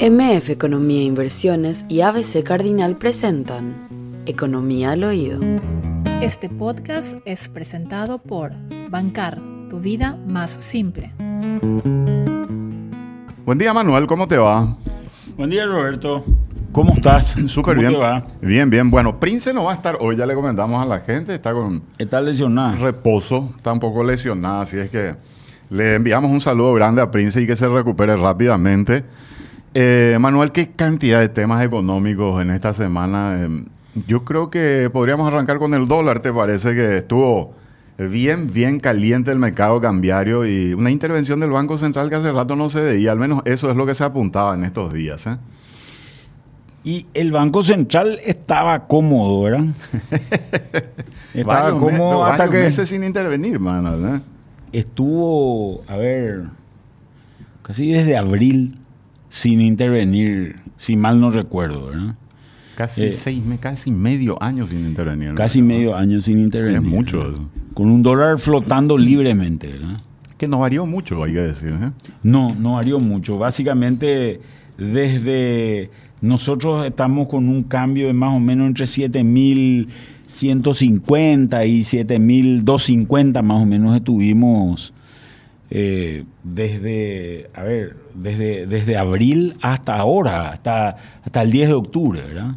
MF Economía e Inversiones y ABC Cardinal presentan Economía al Oído. Este podcast es presentado por Bancar, tu vida más simple. Buen día Manuel, ¿cómo te va? Buen día Roberto, ¿cómo estás? Súper ¿Cómo bien. te va? Bien, bien. Bueno, Prince no va a estar hoy, ya le comentamos a la gente, está con ¿Estás lesionada? reposo, está un poco lesionada, así es que le enviamos un saludo grande a Prince y que se recupere rápidamente. Eh, Manuel, ¿qué cantidad de temas económicos en esta semana? Eh, yo creo que podríamos arrancar con el dólar, ¿te parece que estuvo bien, bien caliente el mercado cambiario y una intervención del Banco Central que hace rato no se veía, al menos eso es lo que se apuntaba en estos días, ¿eh? Y el Banco Central estaba cómodo, ¿verdad? estaba cómodo hasta que meses sin intervenir, Manuel, ¿eh? estuvo, a ver, casi desde abril sin intervenir, si mal no recuerdo, ¿verdad? Casi Eh, seis meses, casi medio año sin intervenir. Casi medio año sin intervenir. es mucho. Con un dólar flotando libremente, ¿verdad? Que no varió mucho, hay que decir. ¿eh? No, no varió mucho. Básicamente, desde nosotros estamos con un cambio de más o menos entre 7.150 y 7.250 más o menos estuvimos eh, desde, a ver, desde, desde abril hasta ahora, hasta, hasta el 10 de octubre, ¿verdad?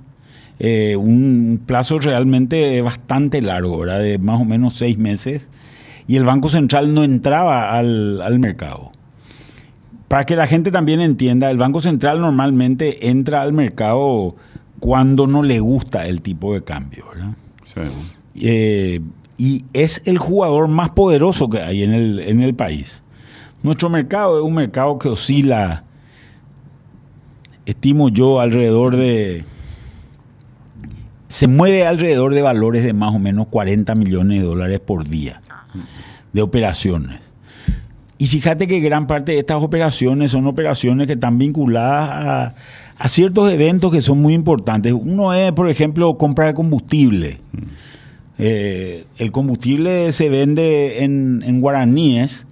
Eh, un plazo realmente bastante largo, ¿verdad? De más o menos seis meses. Y el Banco Central no entraba al, al mercado. Para que la gente también entienda, el Banco Central normalmente entra al mercado cuando no le gusta el tipo de cambio, ¿verdad? Sí. Eh, y es el jugador más poderoso que hay en el, en el país. Nuestro mercado es un mercado que oscila, estimo yo, alrededor de... Se mueve alrededor de valores de más o menos 40 millones de dólares por día de operaciones. Y fíjate que gran parte de estas operaciones son operaciones que están vinculadas a, a ciertos eventos que son muy importantes. Uno es, por ejemplo, compra de combustible. Eh, el combustible se vende en, en guaraníes,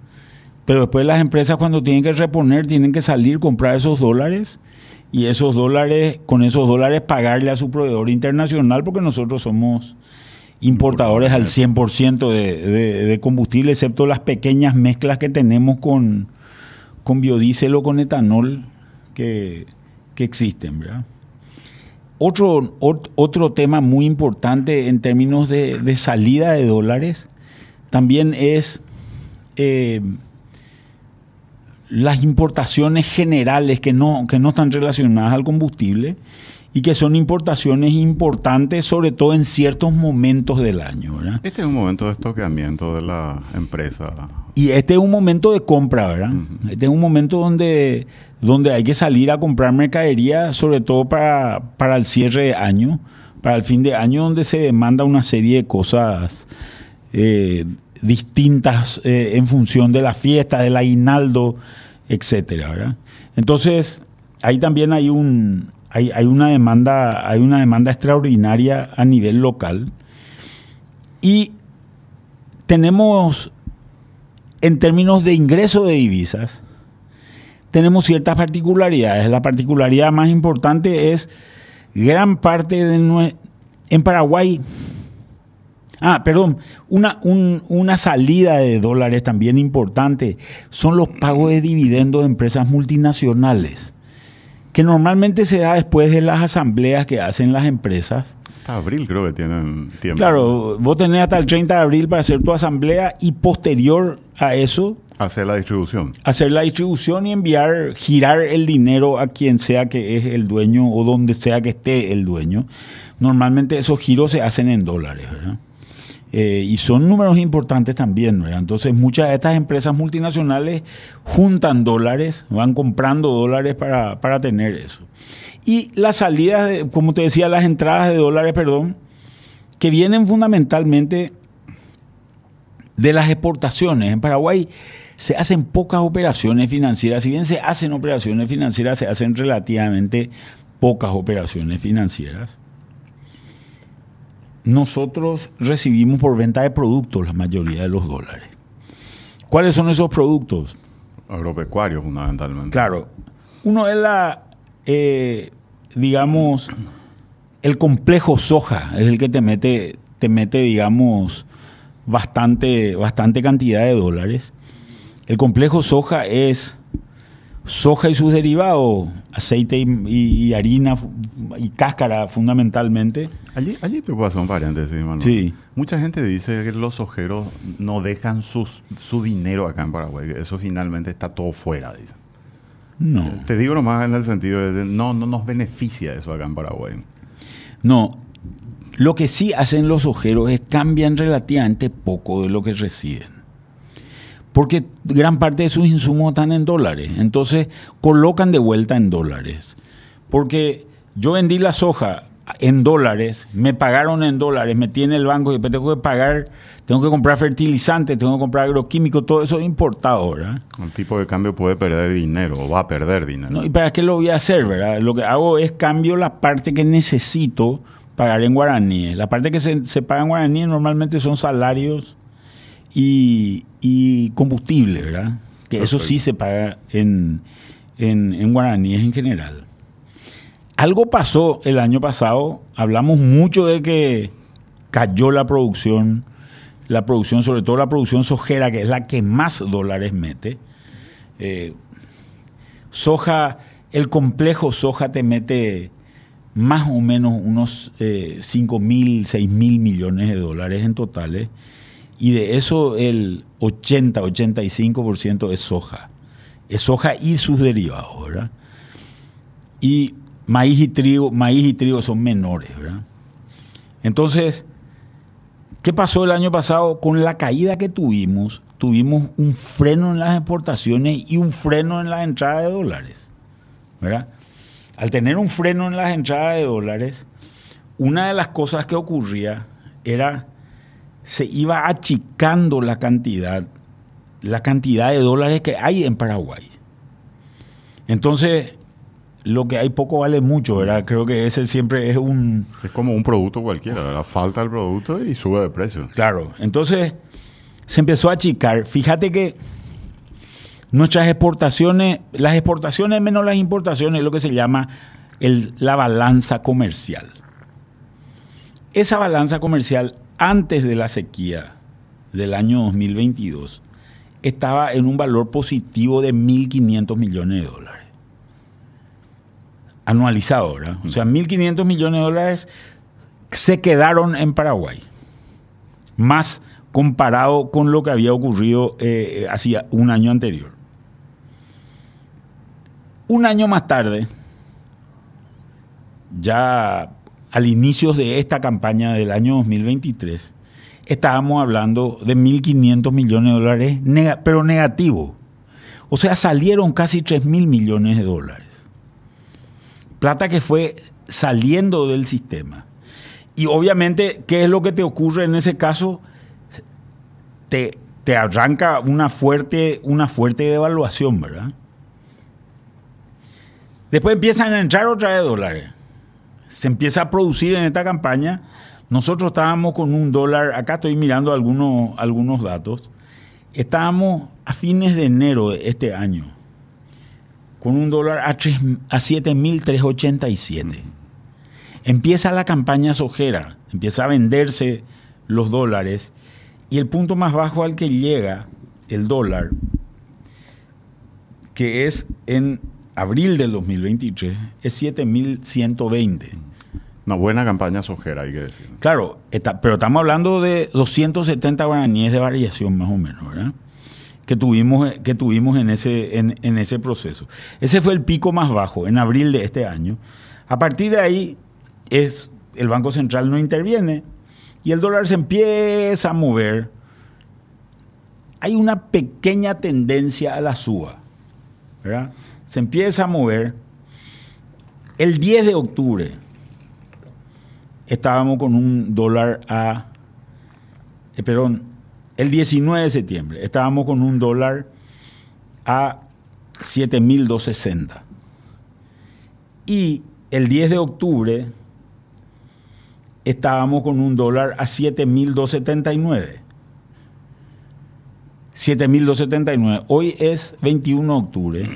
pero después las empresas cuando tienen que reponer tienen que salir, comprar esos dólares y esos dólares, con esos dólares pagarle a su proveedor internacional porque nosotros somos importadores al 100% de, de, de combustible, excepto las pequeñas mezclas que tenemos con, con biodiesel o con etanol que, que existen, ¿verdad? Otro, ot- otro tema muy importante en términos de, de salida de dólares también es eh, las importaciones generales que no, que no están relacionadas al combustible y que son importaciones importantes, sobre todo en ciertos momentos del año. ¿verdad? Este es un momento de estoqueamiento de la empresa. Y este es un momento de compra, ¿verdad? Este es un momento donde, donde hay que salir a comprar mercadería, sobre todo para, para el cierre de año, para el fin de año, donde se demanda una serie de cosas eh, distintas eh, en función de la fiesta, del aguinaldo, etcétera, ¿verdad? Entonces, ahí también hay un hay, hay una demanda, hay una demanda extraordinaria a nivel local. Y tenemos en términos de ingreso de divisas, tenemos ciertas particularidades. La particularidad más importante es gran parte de en Paraguay. Ah, perdón, una, un- una salida de dólares también importante son los pagos de dividendos de empresas multinacionales, que normalmente se da después de las asambleas que hacen las empresas. Hasta abril creo que tienen tiempo. Claro, vos tenés hasta el 30 de abril para hacer tu asamblea y posterior a eso Hacer la distribución. hacer la distribución y enviar, girar el dinero a quien sea que es el dueño o donde sea que esté el dueño. Normalmente esos giros se hacen en dólares, ¿verdad? Eh, y son números importantes también, ¿verdad? Entonces muchas de estas empresas multinacionales juntan dólares, van comprando dólares para, para tener eso. Y las salidas, de- como te decía, las entradas de dólares, perdón, que vienen fundamentalmente de las exportaciones. En Paraguay se hacen pocas operaciones financieras. Si bien se hacen operaciones financieras, se hacen relativamente pocas operaciones financieras. Nosotros recibimos por venta de productos la mayoría de los dólares. ¿Cuáles son esos productos? Agropecuario, fundamentalmente. Claro, uno es la, eh, digamos, el complejo soja es el que te mete, te mete digamos, bastante, bastante cantidad de dólares. El complejo soja es soja y sus derivados, aceite y, harina y cáscara fundamentalmente. Allí, allí te puedo hacer un paréntesis, Manuel. Sí. Mucha gente dice que los sojeros no dejan sus, su dinero acá en Paraguay. Eso finalmente está todo fuera, dicen. No. Te digo nomás en el sentido de no, no nos beneficia eso acá en Paraguay. No. Lo que sí hacen los ojeros es cambian relativamente poco de lo que reciben porque gran parte de sus insumos están en dólares. Entonces colocan de vuelta en dólares. Porque yo vendí la soja en dólares, me pagaron en dólares, metí en el banco y después tengo que pagar, tengo que comprar fertilizantes, tengo que comprar agroquímicos, todo eso es importado, ¿verdad? Un tipo de cambio puede perder dinero o va a perder dinero. No, ¿Y para qué lo voy a hacer, verdad? Lo que hago es cambio la parte que necesito pagar en guaraníes. La parte que se, se paga en guaraníes normalmente son salarios y, combustible, ¿verdad? Que eso sí se paga en, en, guaraníes en general. Algo pasó el año pasado, hablamos mucho de que cayó la producción, la producción, sobre todo la producción sojera, que es la que más dólares mete. Eh, soja, el complejo soja te mete más o menos unos eh, 5 mil, 6 mil millones de dólares en totales y de eso el 80, 85% es soja. Es soja y sus derivados, ¿verdad? Y maíz y trigo, maíz y trigo son menores, ¿verdad? Entonces, ¿qué pasó el año pasado? Con la caída que tuvimos, tuvimos un freno en las exportaciones y un freno en la entrada de dólares, ¿verdad? Al tener un freno en las entradas de dólares, una de las cosas que ocurría era se iba achicando la cantidad, la cantidad de dólares que hay en Paraguay. Entonces, lo que hay poco vale mucho, ¿verdad? Creo que ese siempre es un... Es como un producto cualquiera, ¿verdad? Falta el producto y sube de precio. Claro, entonces se empezó a achicar. Fíjate que nuestras exportaciones, las exportaciones menos las importaciones es lo que se llama la balanza comercial. Esa balanza comercial antes de la sequía del año 2022 estaba en un valor positivo de 1.500 millones de dólares. Anualizado, ¿verdad? O sea, 1.500 millones de dólares se quedaron en Paraguay. Más comparado con lo que había ocurrido eh, hacía un año anterior. Un año más tarde, ya al inicio de esta campaña del año 2023, estábamos hablando de 1.500 millones de dólares, pero negativo. O sea, salieron casi 3.000 millones de dólares. Plata que fue saliendo del sistema. Y obviamente, ¿qué es lo que te ocurre en ese caso? Te, te arranca una fuerte, una fuerte devaluación, ¿verdad? Después empiezan a entrar otra vez dólares se empieza a producir en esta campaña. Nosotros estábamos con un dólar, acá estoy mirando algunos, algunos datos, estábamos a fines de enero de este año con un dólar a, a 7.387. Empieza la campaña sojera, empieza a venderse los dólares y el punto más bajo al que llega el dólar, que es en abril del 2023 es 7.120. Una buena campaña sojera, hay que decir. Claro, pero estamos hablando de 270 guaraníes de variación más o menos, ¿verdad? Que tuvimos, que tuvimos en, ese, en ese proceso. Ese fue el pico más bajo en abril de este año. A partir de ahí, es, el Banco Central no interviene y el dólar se empieza a mover. Hay una pequeña tendencia a la suba, ¿verdad? se empieza a mover. El 10 de octubre estábamos con un dólar a, eh, perdón, el 19 de septiembre estábamos con un dólar a 7.260. Y el 10 de octubre estábamos con un dólar a 7.279. 7.279. Hoy es 21 de octubre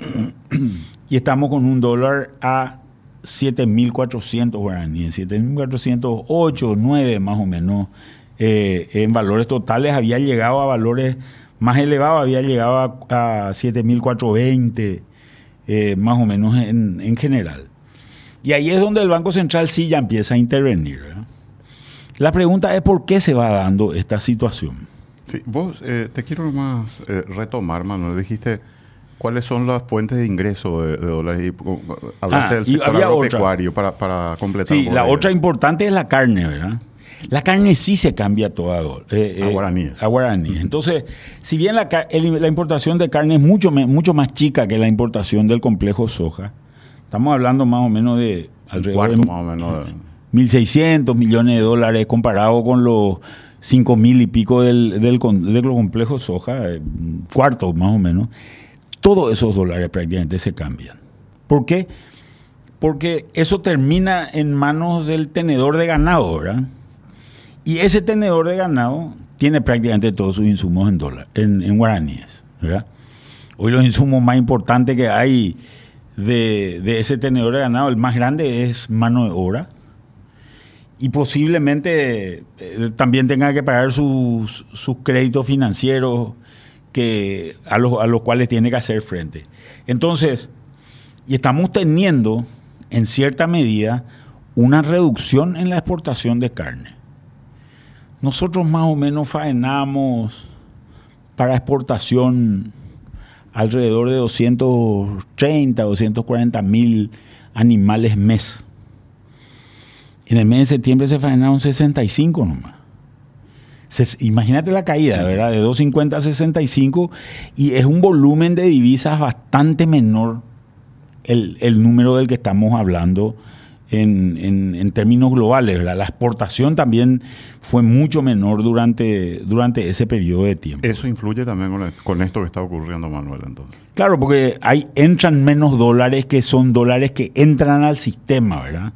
y estamos con un dólar a 7.400 guaraníes, 7.408, 9 más o menos. Eh, en valores totales había llegado a valores más elevados, había llegado a, a 7.420, eh, más o menos en, en, general. Y ahí es donde el Banco Central sí ya empieza a intervenir. La pregunta es por qué se va dando esta situación. Sí, vos eh, te quiero más eh, retomar, Manuel. Dijiste cuáles son las fuentes de ingreso de, de dólares. Hablaste Ah, del sector había agropecuario para, para completar. Sí, la otra importante es la carne, ¿verdad? La carne sí se cambia toda dólar- eh, A eh, guaraníes. a guaraníes. Entonces, si bien la, el- la importación de carne es mucho, mucho más chica que la importación del complejo soja, estamos hablando más o menos de alrededor cuarto de más o menos. de- 1.600 millones de dólares comparado con los 5.000 y pico del, del, del complejo soja, eh, cuarto más o menos. Todos esos dólares prácticamente se cambian. ¿Por qué? Porque eso termina en manos del tenedor de ganado, ¿verdad? Y ese tenedor de ganado tiene prácticamente todos sus insumos en dólar, en, en guaraníes, ¿verdad? Hoy los insumos más importantes que hay de, ese tenedor de ganado, el más grande es mano de obra. Y posiblemente eh, también tenga que pagar sus créditos financieros que, a, los, a los cuales tiene que hacer frente. Entonces, y estamos teniendo, en cierta medida, una reducción en la exportación de carne. Nosotros más o menos faenamos para exportación alrededor de 230, 240 mil animales mes. En el mes de septiembre se faenaron 65 nomás. Imagínate la caída, ¿verdad? De 250 a 65 y es un volumen de divisas bastante menor el, el número del que estamos hablando en, en- en términos globales, ¿verdad? La exportación también fue mucho menor durante, durante ese periodo de tiempo. Eso influye también con esto que está ocurriendo, Manuel, entonces. Claro, porque hay, entran menos dólares que son dólares que entran al sistema, ¿verdad?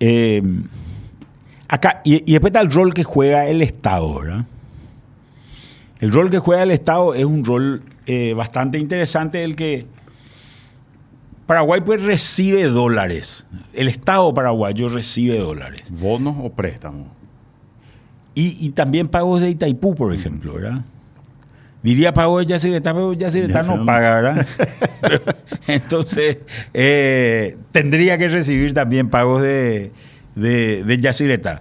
Eh, acá, y, y después está el rol que juega el Estado, ¿verdad? El rol que juega el Estado es un rol eh, bastante interesante, el que Paraguay pues recibe dólares. El Estado paraguayo recibe dólares. ¿Bonos o préstamos? Y, y también pagos de Itaipú, por ejemplo, ¿verdad? Diría pago de Yacyretá, pero Yacyretá Ya no paga, ¿verdad? Entonces, eh, tendría que recibir también pagos de, de, de.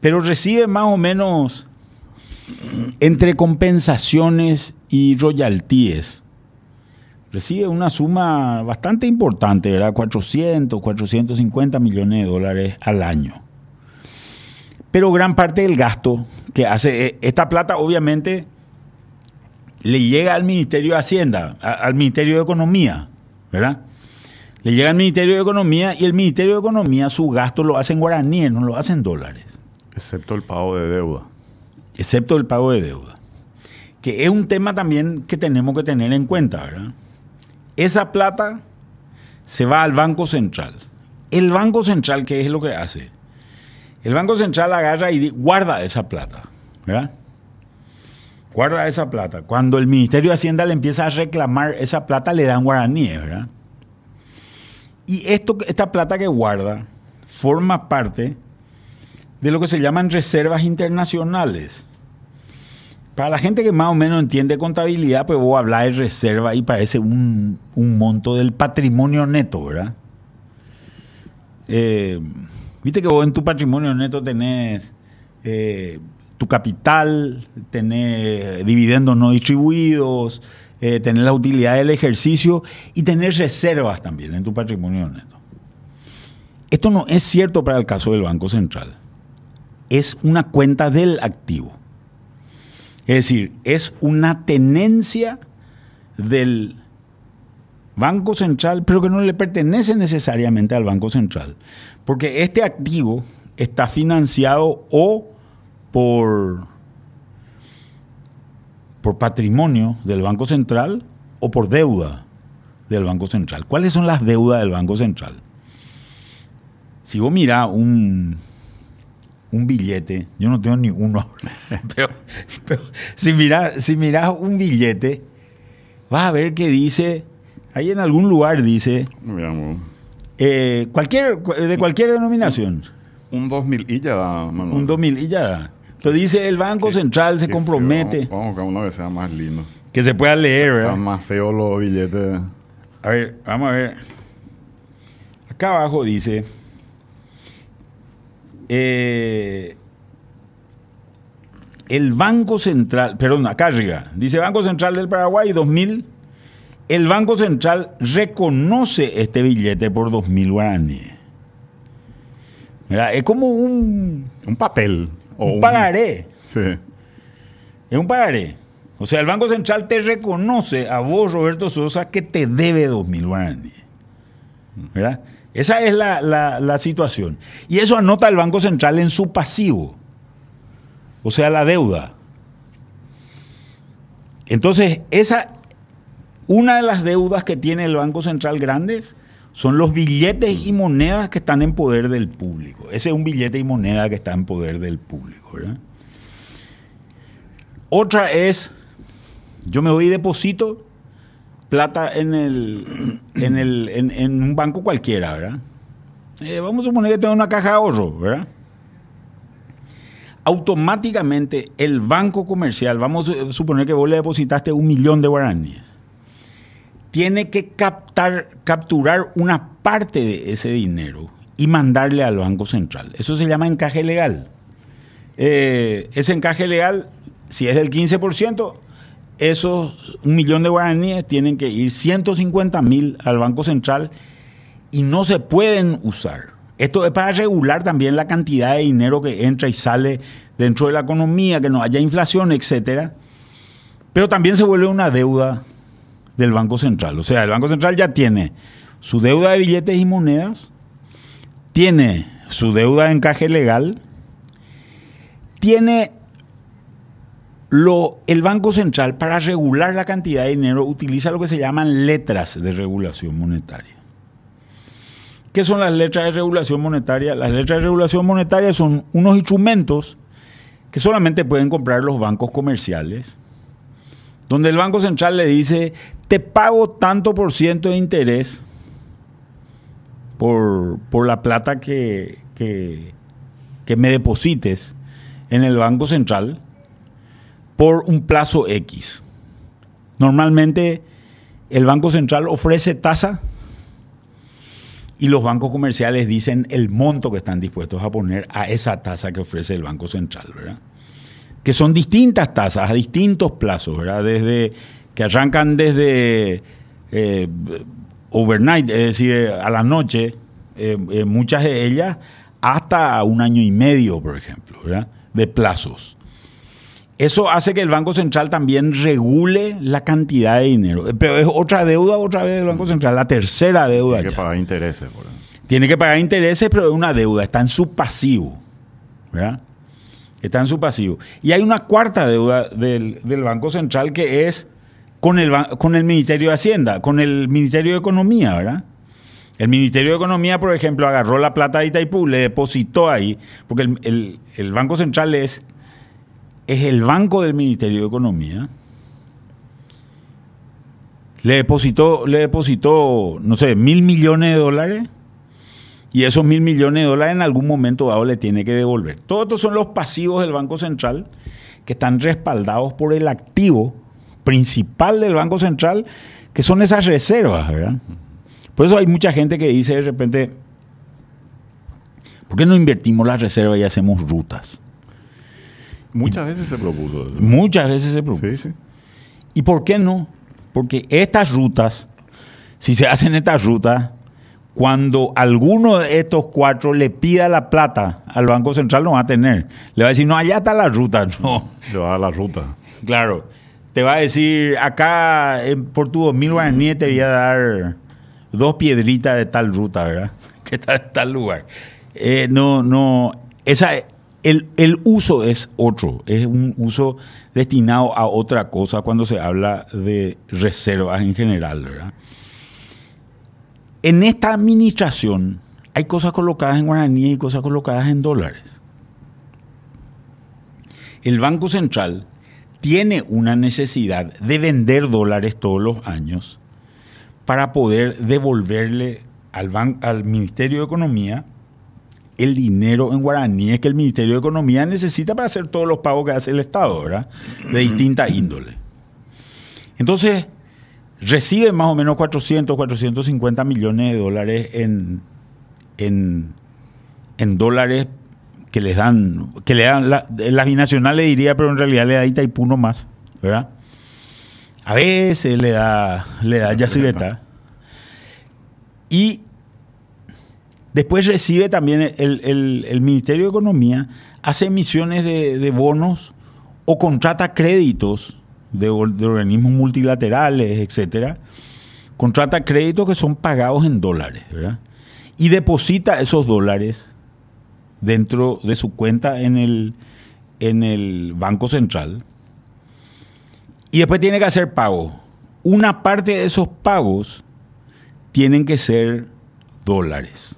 Pero recibe más o menos entre compensaciones y royalties. Recibe una suma bastante importante, ¿verdad? 400, 450 millones de dólares al año. Pero gran parte del gasto que hace, eh, esta plata obviamente le llega al Ministerio de Hacienda, al Ministerio de Economía, ¿verdad? Le llega al Ministerio de Economía y el Ministerio de Economía su gasto lo hace en guaraníes, no lo hace en dólares, Excepto el pago de deuda. excepto el pago de deuda. Que es un tema también que tenemos que tener en cuenta, ¿verdad? Esa plata se va al Banco Central. El Banco Central, ¿qué es lo que hace? El Banco Central agarra y guarda esa plata, ¿verdad? Guarda esa plata. Cuando el Ministerio de Hacienda le empieza a reclamar esa plata, le dan guaraníes, ¿verdad? Y esto, esta plata que guarda forma parte de lo que se llaman reservas internacionales. Para la gente que más o menos entiende contabilidad, pues vos hablar de reserva y parece un, un monto del patrimonio neto, ¿verdad? Eh, Viste que vos en tu patrimonio neto tenés eh, tu capital, tenés dividendos no distribuidos, eh, tenés la utilidad del ejercicio y tenés reservas también en tu patrimonio neto. Esto no es cierto para el caso del Banco Central. Es una cuenta del activo. Es decir, es una tenencia del Banco Central, pero que no le pertenece necesariamente al Banco Central. Porque este activo está financiado o por, por patrimonio del Banco Central o por deuda del Banco Central. ¿Cuáles son las deudas del Banco Central? Si vos mirás un, un billete, yo no tengo ni uno pero, pero si mirás si mirás un billete, vas a ver que dice, ahí en algún lugar dice, Eh, cualquier, de cualquier denominación. Un 2000 y ya da, Manuel. Un 2000 y ya da. Pero dice el Banco Central se compromete. feo. Vamos, a buscar uno que sea más lindo. Que se pueda leer, ¿verdad? Están más feos los billetes. A ver, vamos a ver. Acá abajo dice. eh, el Banco Central, perdón, acá arriba, dice Banco Central del Paraguay 2000. El Banco Central reconoce este billete por 2000 guaraníes. Es como un, Un papel. O un pagaré. Sí. Es un pagaré. O sea, el Banco Central te reconoce a vos, Roberto Sosa, que te debe 2.000 guaraníes. ¿Verdad? Esa es la, la- la situación. Y eso anota el Banco Central en su pasivo. O sea, la deuda. Entonces, esa, una de las deudas que tiene el Banco Central grandes son los billetes y monedas que están en poder del público. Ese es un billete y moneda que está en poder del público. ¿verdad? Otra es, yo me voy y deposito plata en, el, en, el, en, en un banco cualquiera, ¿verdad? Eh, vamos a suponer que tengo una caja de ahorro, ¿verdad? Automáticamente el banco comercial, vamos a suponer que vos le depositaste un millón de guaraníes, tiene que captar, capturar una parte de ese dinero y mandarle al Banco Central. Eso se llama encaje legal. Eh, ese encaje legal, si es del 15%, esos un millón de guaraníes tienen que ir 150 mil al Banco Central y no se pueden usar. Esto es para regular también la cantidad de dinero que entra y sale dentro de la economía, que no haya inflación, etcétera. Pero también se vuelve una deuda del Banco Central. O sea, el Banco Central ya tiene su deuda de billetes y monedas, tiene su deuda de encaje legal, tiene lo, el Banco Central para regular la cantidad de dinero utiliza lo que se llaman letras de regulación monetaria. ¿Qué son las letras de regulación monetaria? Las letras de regulación monetaria son unos instrumentos que solamente pueden comprar los bancos comerciales, donde el Banco Central le dice, te pago tanto por ciento de interés por, por la plata que, que, que me deposites en el Banco Central por un plazo X. Normalmente el Banco Central ofrece tasa y los bancos comerciales dicen el monto que están dispuestos a poner a esa tasa que ofrece el Banco Central, ¿verdad? Que son distintas tasas a distintos plazos, ¿verdad? Desde que arrancan desde eh, overnight, es decir, eh, a la noche, eh, muchas de ellas hasta un año y medio, por ejemplo, ¿verdad? De plazos. Eso hace que el Banco Central también regule la cantidad de dinero. Pero es otra deuda otra vez del Banco Central, la tercera deuda. Hay que pagar intereses. Por ejemplo. Tiene que pagar intereses, pero es una deuda, está en su pasivo. ¿verdad? Está en su pasivo. Y hay una cuarta deuda del, del Banco Central que es con el, con el Ministerio de Hacienda, con el Ministerio de Economía, ¿verdad? El Ministerio de Economía, por ejemplo, agarró la plata de Itaipú, le depositó ahí, porque el, el- el Banco Central es, es el banco del Ministerio de Economía. Le depositó, le depositó, no sé, mil millones de dólares. Y esos mil millones de dólares en algún momento dado le tiene que devolver. Todos estos son los pasivos del Banco Central que están respaldados por el activo principal del Banco Central, que son esas reservas, ¿verdad? Por eso hay mucha gente que dice de repente, ¿por qué no invertimos las reservas y hacemos rutas? Muchas veces se propuso. Muchas veces se preocupa. Sí, sí. ¿Y por qué no? Porque estas rutas, si se hacen estas rutas, cuando alguno de estos cuatro le pida la plata al Banco Central, no va a tener. Le va a decir, no, allá está la ruta. No, Le va a dar la ruta. claro. Te va a decir, acá por tu 2000 guaraníes te voy a dar dos piedritas de tal ruta, ¿verdad? Que está en tal lugar. Eh, no, no. Esa, el, el uso es otro. Es un uso destinado a otra cosa cuando se habla de reservas en general, ¿verdad? En esta administración hay cosas colocadas en guaraníes y cosas colocadas en dólares. El Banco Central tiene una necesidad de vender dólares todos los años para poder devolverle al, ban- al Ministerio de Economía el dinero en guaraní es que el Ministerio de Economía necesita para hacer todos los pagos que hace el Estado, ¿verdad? De distinta índole. Entonces, recibe más o menos 400, 450 millones de dólares en, en, en dólares que les dan, que le dan, la, la binacional le diría, pero en realidad le da Itaipú más, ¿verdad? A veces le da, le da Yacibeta. Y después recibe también el, el- Ministerio de Economía, hace emisiones de, de bonos o contrata créditos de, de organismos multilaterales, etcétera. Contrata créditos que son pagados en dólares, ¿verdad? Y deposita esos dólares dentro de su cuenta en el, en el Banco Central. Y después tiene que hacer pago. Una parte de esos pagos tienen que ser dólares.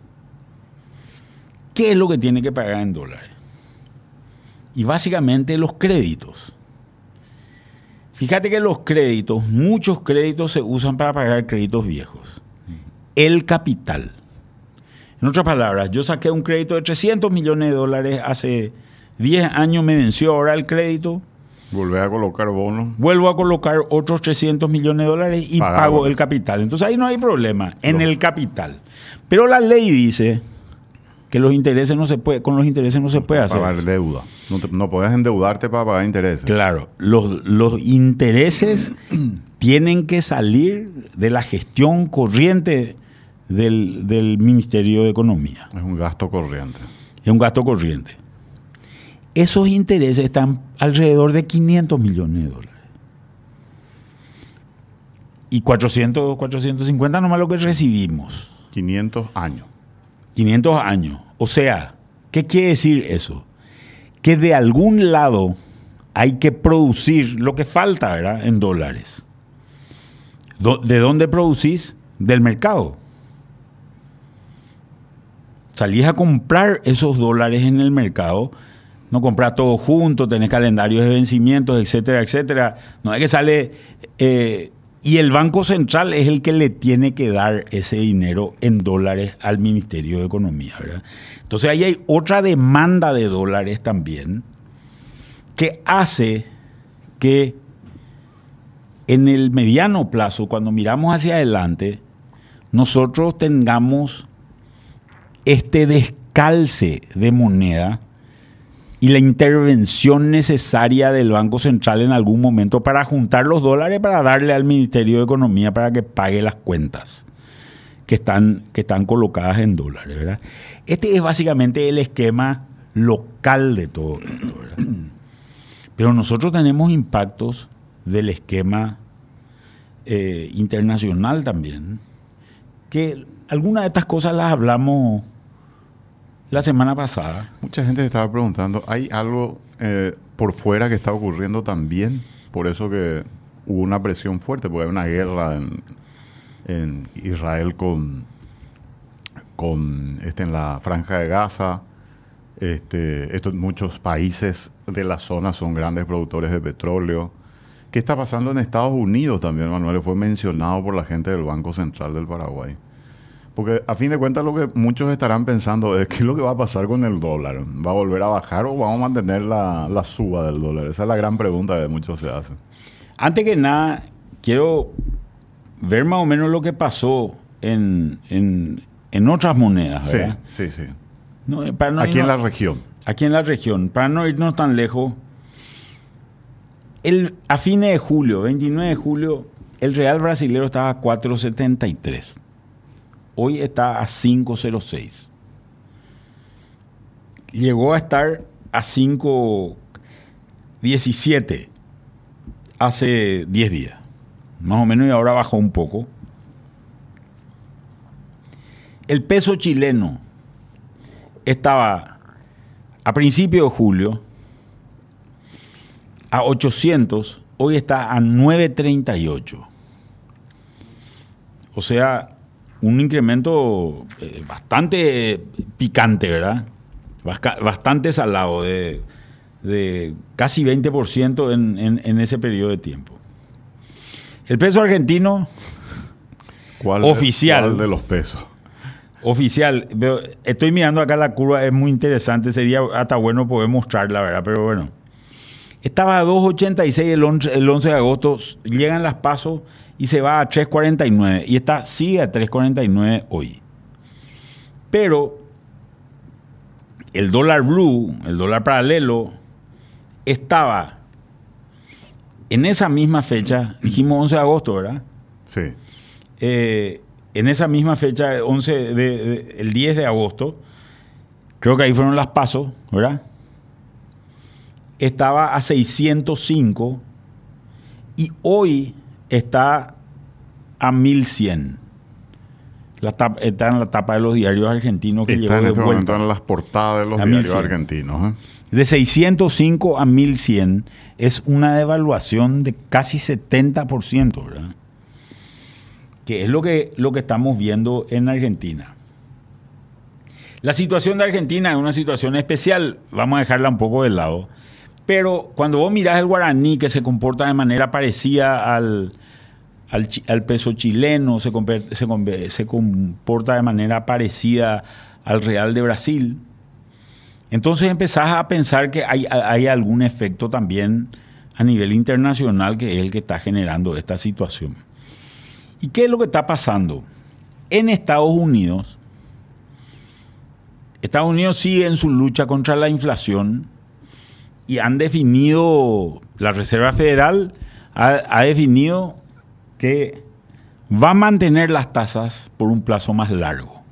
¿Qué es lo que tiene que pagar en dólares? Y básicamente los créditos. Fíjate que los créditos, muchos créditos se usan para pagar créditos viejos. El capital. En otras palabras, yo saqué un crédito de 300 millones de dólares hace 10 años, me venció ahora el crédito, Volver a colocar bonos. vuelvo a colocar otros 300 millones de dólares y pago el capital. Entonces ahí no hay problema, en No. el capital. Pero la ley dice que los intereses no se puede, con los intereses no se puede hacer. Pagar deuda. No, te- no puedes endeudarte para pagar intereses. Claro, los, los intereses tienen que salir de la gestión corriente del, del Ministerio de Economía. Es un gasto corriente. Es un gasto corriente. Esos intereses están alrededor de 500 millones de dólares. Y 400, 450 nomás lo que recibimos. 500 años. 500 años. O sea, ¿qué quiere decir eso? Que de algún lado hay que producir lo que falta, ¿verdad? En dólares. ¿De dónde producís? Del mercado. Salís a comprar esos dólares en el mercado. No compras todo junto, tenés calendarios de vencimientos, etcétera, etcétera. No es que sale. eh, y el Banco Central es el que le tiene que dar ese dinero en dólares al Ministerio de Economía. ¿verdad? Entonces ahí hay otra demanda de dólares también que hace que en el mediano plazo, cuando miramos hacia adelante, nosotros tengamos este descalce de moneda y la intervención necesaria del Banco Central en algún momento para juntar los dólares para darle al Ministerio de Economía para que pague las cuentas que están, que están colocadas en dólares. Este es básicamente el esquema local de todo esto. Pero nosotros tenemos impactos del esquema eh, internacional también, que algunas de estas cosas las hablamos la semana pasada. Mucha gente estaba preguntando, ¿hay algo eh, por fuera que está ocurriendo también? Por eso que hubo una presión fuerte, porque hay una guerra en, Israel con, con este, en la franja de Gaza. Este, esto, muchos países de la zona son grandes productores de petróleo. ¿Qué está pasando en Estados Unidos también, Manuel? Fue mencionado por la gente del Banco Central del Paraguay. Porque a fin de cuentas lo que muchos estarán pensando es qué es lo que va a pasar con el dólar. ¿Va a volver a bajar o vamos a mantener la, la suba del dólar? Esa es la gran pregunta que muchos se hacen. Antes que nada, quiero ver más o menos lo que pasó en, en, en otras monedas, Sí, ¿verdad? sí, sí. No, eh, para no Aquí en la región. aquí en la región, para no irnos tan lejos, el, a fines de julio, 29 de julio, el real brasilero estaba a 4.73. Hoy está a 5.06. Llegó a estar a 5.17 hace 10 días. Más o menos y ahora bajó un poco. El peso chileno estaba a principios de julio a 800, hoy está a 938. O sea, un incremento eh, bastante picante, ¿verdad? Bastante salado, de, de casi 20% en, en- en ese periodo de tiempo. El peso argentino ¿Cuál Oficial. cuál de los pesos? Oficial, estoy mirando acá la curva, es muy interesante, sería hasta bueno poder mostrarla, ¿verdad? Pero bueno. Estaba a 2.86 el 11, el 11 de agosto, llegan las pasos y se va a 3.49 y está, sigue a 3.49 hoy. Pero el dólar blue, el dólar paralelo, estaba en esa misma fecha, dijimos 11 de agosto, ¿verdad? Sí. eh, en esa misma fecha, 11 de, de- el 10 de agosto, creo que ahí fueron las pasos, ¿verdad? Estaba a 605 y hoy está a 1100. La tap- está en la tapa de los diarios argentinos que Está llegó en de este vuelta. en las portadas de los A diarios 1100. argentinos. ¿eh? De 605 a 1100 es una devaluación de casi 70%, ¿verdad? Que es lo que, lo que estamos viendo en Argentina. La situación de Argentina es una situación especial, vamos a dejarla un poco de lado. Pero cuando vos mirás el guaraní que se comporta de manera parecida al, al, peso chileno, se, se se comporta de manera parecida al real de Brasil, entonces empezás a pensar que hay, hay algún efecto también a nivel internacional que es el que está generando esta situación. ¿Y qué es lo que está pasando? En Estados Unidos, Estados Unidos sigue en su lucha contra la inflación y han definido, la Reserva Federal ha, ha definido que va a mantener las tasas por un plazo más largo.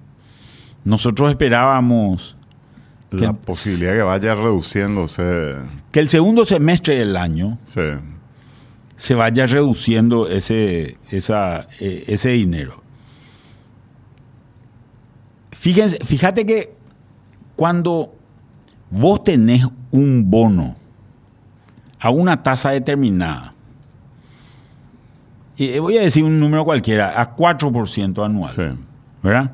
Nosotros esperábamos La Que- posibilidad que vaya reduciéndose. que el segundo semestre del año Sí. se vaya reduciendo ese, esa, eh, ese dinero. Fíjense, fíjate que cuando vos tenés un bono a una tasa determinada, y voy a decir un número cualquiera, a 4% anual, Sí. ¿verdad?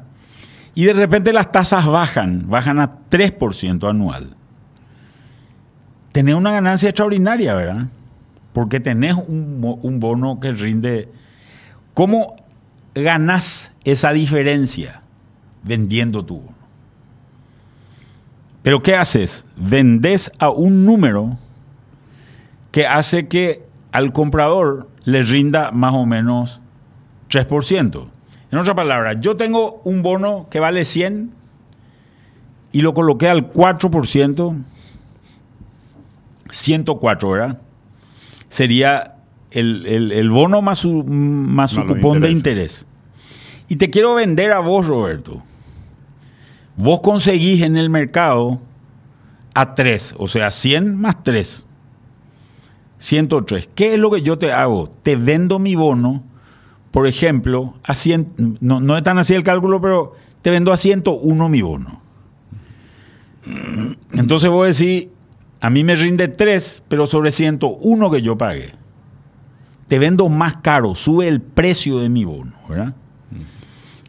Y de repente las tasas bajan, bajan a 3% anual. Tenés una ganancia extraordinaria, ¿verdad? Porque tenés un, un bono que rinde. ¿Cómo ganás esa diferencia? Vendiendo tu bono. Pero ¿qué haces? Vendés a un número que hace que al comprador le rinda más o menos 3%. En otras palabras, yo tengo un bono que vale 100 y lo coloqué al 4%, 104, ¿verdad? Sería el, el- el bono más su, más su cupón de interés. Y te quiero vender a vos, Roberto. Vos conseguís en el mercado a 3, o sea, 100 más 3. 103. ¿Qué es lo que yo te hago? Te vendo mi bono, por ejemplo, a 100, no, no es tan así el cálculo, pero te vendo a 101 mi bono. Entonces vos decís, a mí me rinde 3, pero sobre 101 que yo pagué. Te vendo más caro, sube el precio de mi bono, ¿verdad?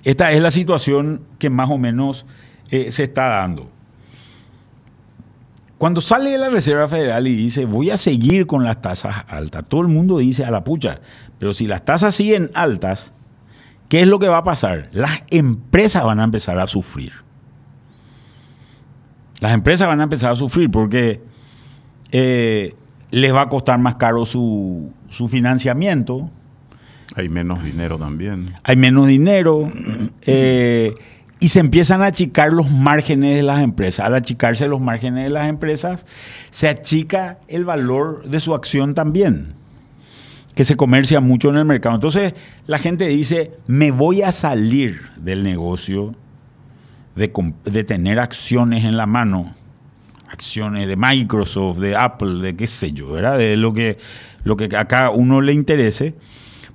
Esta es la situación que más o menos eh, se está dando. Cuando sale de la Reserva Federal y dice, voy a seguir con las tasas altas, todo el mundo dice a la pucha, pero si las tasas siguen altas, ¿qué es lo que va a pasar? Las empresas van a empezar a sufrir. Las empresas van a empezar a sufrir porque eh, les va a costar más caro su, su financiamiento, Hay menos dinero también. hay menos dinero eh, y se empiezan a achicar los márgenes de las empresas. Al achicarse los márgenes de las empresas, se achica el valor de su acción también, que se comercia mucho en el mercado. Entonces la gente dice, me voy a salir del negocio de, tener acciones en la mano, acciones de Microsoft, de Apple, de qué sé yo, ¿verdad? De lo que, lo que a cada uno le interese,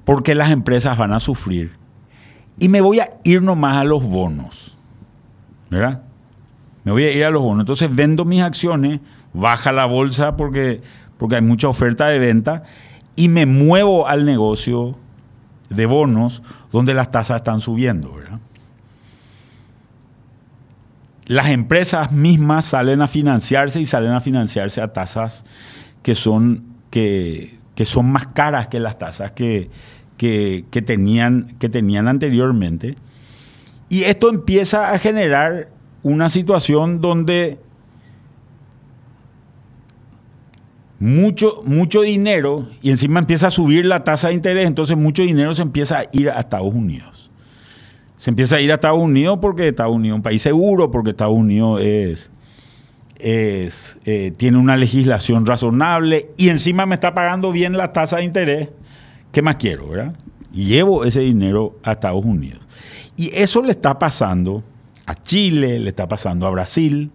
porque las empresas van a sufrir. Y me voy a ir nomás a los bonos, ¿verdad? Me voy a ir a los bonos. Entonces vendo mis acciones, baja la bolsa porque, porque hay mucha oferta de venta y me muevo al negocio de bonos donde las tasas están subiendo, ¿verdad? Las empresas mismas salen a financiarse y salen a financiarse a tasas que son, que, que son más caras que las tasas que, que, tenían, que tenían anteriormente. Y esto empieza a generar una situación donde mucho, mucho dinero, y encima empieza a subir la tasa de interés, entonces mucho dinero se empieza a ir a Estados Unidos. Se empieza a ir a Estados Unidos porque Estados Unidos es un país seguro, porque Estados Unidos es, eh, tiene una legislación razonable y encima me está pagando bien la tasa de interés. ¿Qué más quiero, verdad? Llevo ese dinero a Estados Unidos. Y eso le está pasando a Chile, le está pasando a Brasil,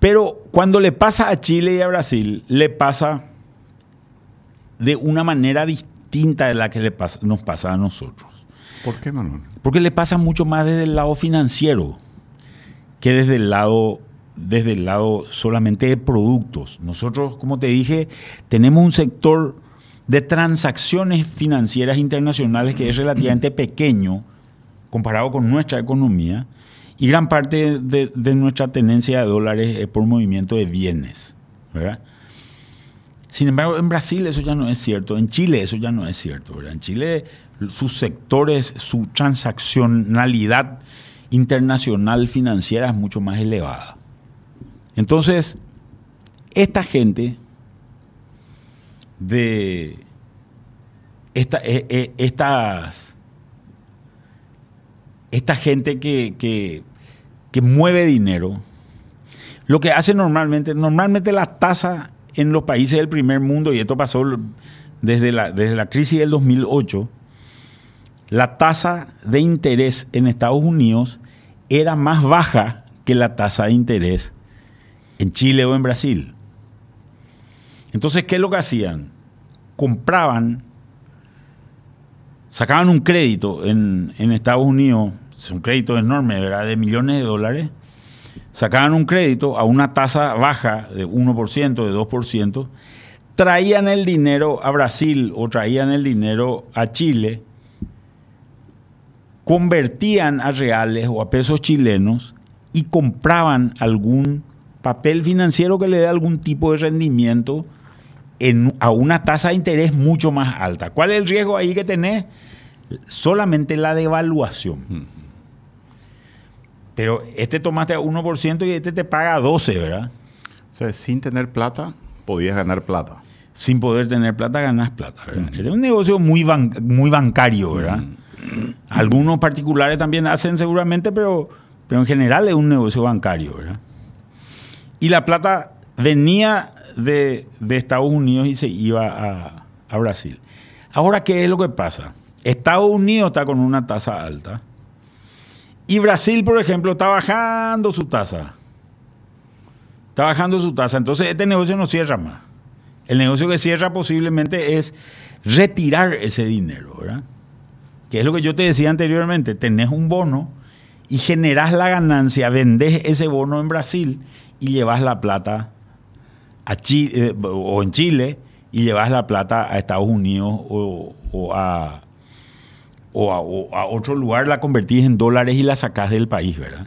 pero cuando le pasa a Chile y a Brasil, le pasa de una manera distinta de la que le pasa, nos pasa a nosotros. ¿Por qué, Manuel? Porque le pasa mucho más desde el lado financiero que desde el lado, desde el lado solamente de productos. Nosotros, como te dije, tenemos un sector de transacciones financieras internacionales que es relativamente pequeño comparado con nuestra economía y gran parte de, nuestra tenencia de dólares es por movimiento de bienes. ¿verdad? Sin embargo, en Brasil eso ya no es cierto, en Chile eso ya no es cierto. En Chile sus sectores, su transaccionalidad internacional financiera es mucho más elevada. Entonces, esta gente de esta, e, e, estas esta gente que, mueve dinero, lo que hace normalmente, normalmente la tasa en los países del primer mundo, y esto pasó desde la, desde la crisis del 2008, la tasa de interés en Estados Unidos era más baja que la tasa de interés en Chile o en Brasil. Entonces, ¿qué es lo que hacían? Compraban sacaban un crédito en, Estados Unidos, es un crédito enorme, ¿verdad? De millones de dólares, sacaban un crédito a una tasa baja de 1%, de 2%, traían el dinero a Brasil o traían el dinero a Chile, convertían a reales o a pesos chilenos y compraban algún papel financiero que le dé algún tipo de rendimiento a una tasa de interés mucho más alta. ¿Cuál es el riesgo ahí que tenés? Solamente la devaluación. Hmm. Pero este tomaste a 1% y este te paga 12, ¿verdad? O sea, sin tener plata, podías ganar plata. Sin poder tener plata, ganas plata. Hmm. Es un negocio muy, muy bancario, ¿verdad? Hmm. Algunos particulares también hacen seguramente, pero, pero en general es un negocio bancario, ¿verdad? Y la plata venía de, Estados Unidos y se iba a, Brasil. Ahora, ¿qué es lo que pasa? Estados Unidos está con una tasa alta y Brasil, por ejemplo, está bajando su tasa. Está bajando su tasa. Entonces, este negocio no cierra más. El negocio que cierra posiblemente es retirar ese dinero, ¿verdad? Que es lo que yo te decía anteriormente. Tenés un bono y generás la ganancia, vendés ese bono en Brasil y llevas la plata a Chile, eh, o en Chile y llevas la plata a Estados Unidos o, a, o, a, otro lugar, la convertís en dólares y la sacás del país, ¿verdad?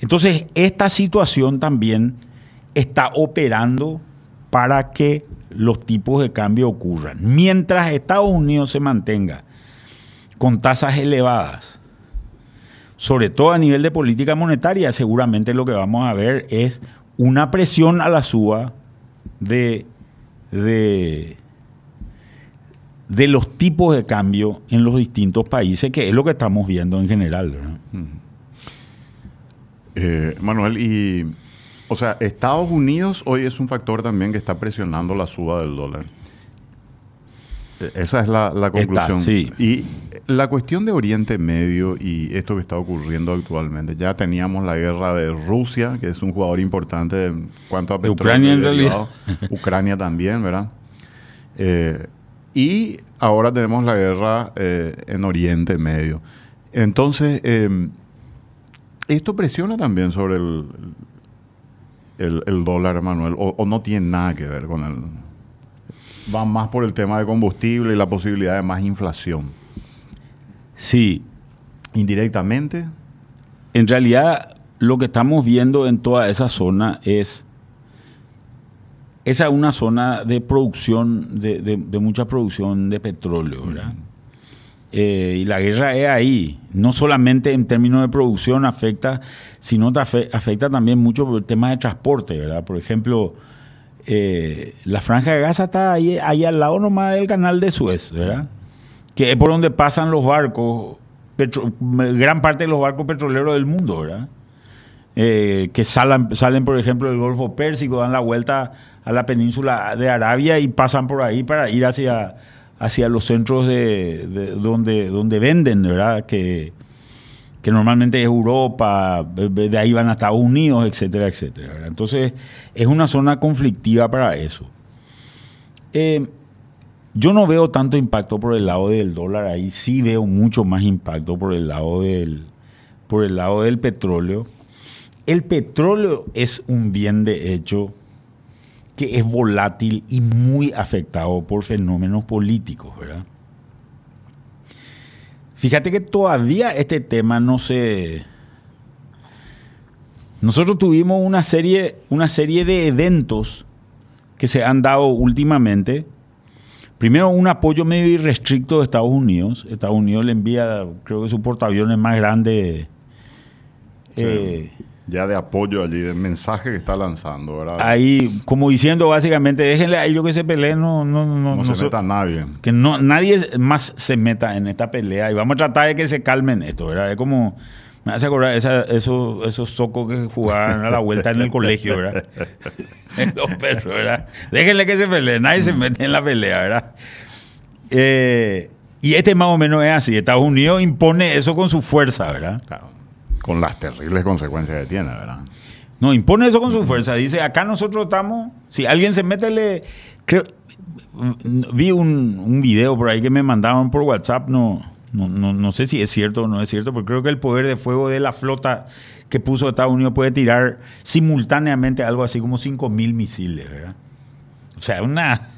Entonces, esta situación también está operando para que los tipos de cambio ocurran. Mientras Estados Unidos se mantenga con tasas elevadas, sobre todo a nivel de política monetaria, seguramente lo que vamos a ver es una presión a la suba de, de, los tipos de cambio en los distintos países, que es lo que estamos viendo en general. Eh, Manuel, y o sea, Estados Unidos hoy es un factor también que está presionando la suba del dólar. E, esa es la, conclusión. Y la cuestión de Oriente Medio y esto que está ocurriendo actualmente, ya teníamos la guerra de Rusia, que es un jugador importante en cuanto a petróleo. Ucrania en realidad. Ucrania también, ¿verdad? Eh, y ahora tenemos la guerra eh, en Oriente Medio. Entonces, eh, esto presiona también sobre el, el, dólar, Manuel, o, no tiene nada que ver con el... Va más por el tema de combustible y la posibilidad de más inflación. Sí. Indirectamente. En realidad, lo que estamos viendo en toda esa zona es. Esa es una zona de producción, de, mucha producción de petróleo, ¿verdad? Eh, y la guerra es ahí. No solamente en términos de producción afecta, sino afecta también mucho por el tema de transporte, ¿verdad? Por ejemplo, eh, la franja de Gaza está ahí, ahí al lado nomás del canal de Suez, ¿verdad? Que es por donde pasan los barcos, gran parte de los barcos petroleros del mundo, ¿verdad? Eh, que salen, salen, por ejemplo, del Golfo Pérsico, dan la vuelta a la península de Arabia y pasan por ahí para ir hacia, hacia los centros de, donde, donde venden, ¿verdad? Que, que normalmente es Europa, de ahí van a Estados Unidos, etcétera, etcétera. Entonces, es una zona conflictiva para eso. Eh, yo no veo tanto impacto por el lado del dólar ahí, sí veo mucho más impacto por el lado del, por el lado del petróleo. El petróleo es un bien de hecho que es volátil y muy afectado por fenómenos políticos, ¿verdad? Fíjate que todavía este tema no se... Nosotros tuvimos una serie, una serie de eventos que se han dado últimamente. Primero, un apoyo medio irrestricto de Estados Unidos. Estados Unidos le envía, creo que su portaaviones más grande. Eh, ya de apoyo allí, del mensaje que está lanzando, ¿verdad? Ahí, como diciendo básicamente, déjenle a ellos que se peleen, no, no, no, no, se meta nadie. Que no, nadie más se meta en esta pelea y vamos a tratar de que se calmen esto, ¿verdad? Es como, me hace acordar esos, esos socos que jugaban a la vuelta en el colegio, ¿verdad? Los perros, ¿verdad? Déjenle que se peleen, nadie se mete en la pelea, ¿verdad? Eh, y este más o menos es así, Estados Unidos impone eso con su fuerza, ¿verdad? Claro con las terribles consecuencias que tiene, ¿verdad? No, impone eso con su fuerza. Dice, acá nosotros estamos, si alguien se mete, le... Creo, vi un, un, video por ahí que me mandaban por WhatsApp, no, no, no, sé si es cierto o no es cierto, pero creo que el poder de fuego de la flota que puso Estados Unidos puede tirar simultáneamente algo así como 5 mil misiles, ¿verdad? O sea, una,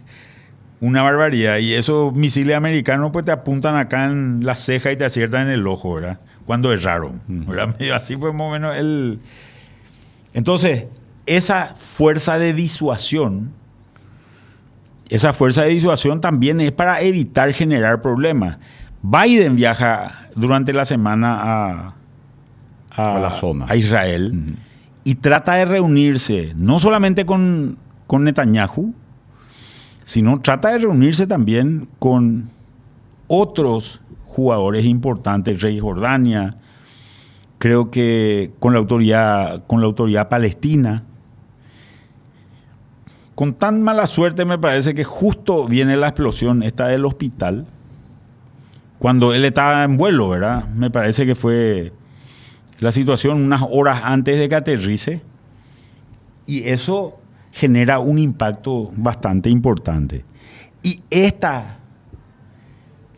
una barbaridad. Y esos misiles americanos pues te apuntan acá en la ceja y te aciertan en el ojo, ¿verdad? cuando es raro. Así fue más o menos el... Entonces, esa fuerza de disuasión, esa fuerza de disuasión también es para evitar generar problemas. Biden viaja durante la semana a, la zona. a Israel y trata de reunirse no solamente con, con Netanyahu, sino trata de reunirse también con otros jugadores importantes, Rey Jordania, creo que con la autoridad, con la autoridad palestina. Con tan mala suerte me parece que justo viene la explosión esta del hospital, cuando él estaba en vuelo, ¿verdad? Me parece que fue la situación unas horas antes de que aterrice, y eso genera un impacto bastante importante. Y esta,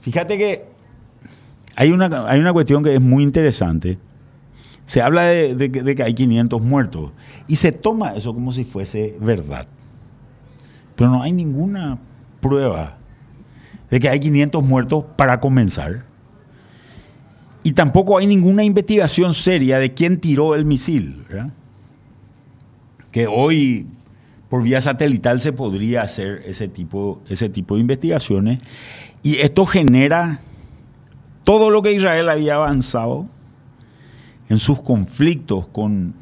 fíjate que hay una, hay una cuestión que es muy interesante. Se habla de, que hay 500 muertos y se toma eso como si fuese verdad. Pero no hay ninguna prueba de que hay 500 muertos para comenzar. Y tampoco hay ninguna investigación seria de quién tiró el misil. Que hoy por vía satelital se podría hacer ese tipo, ese tipo de investigaciones. Y esto genera todo lo que Israel había avanzado en sus conflictos con,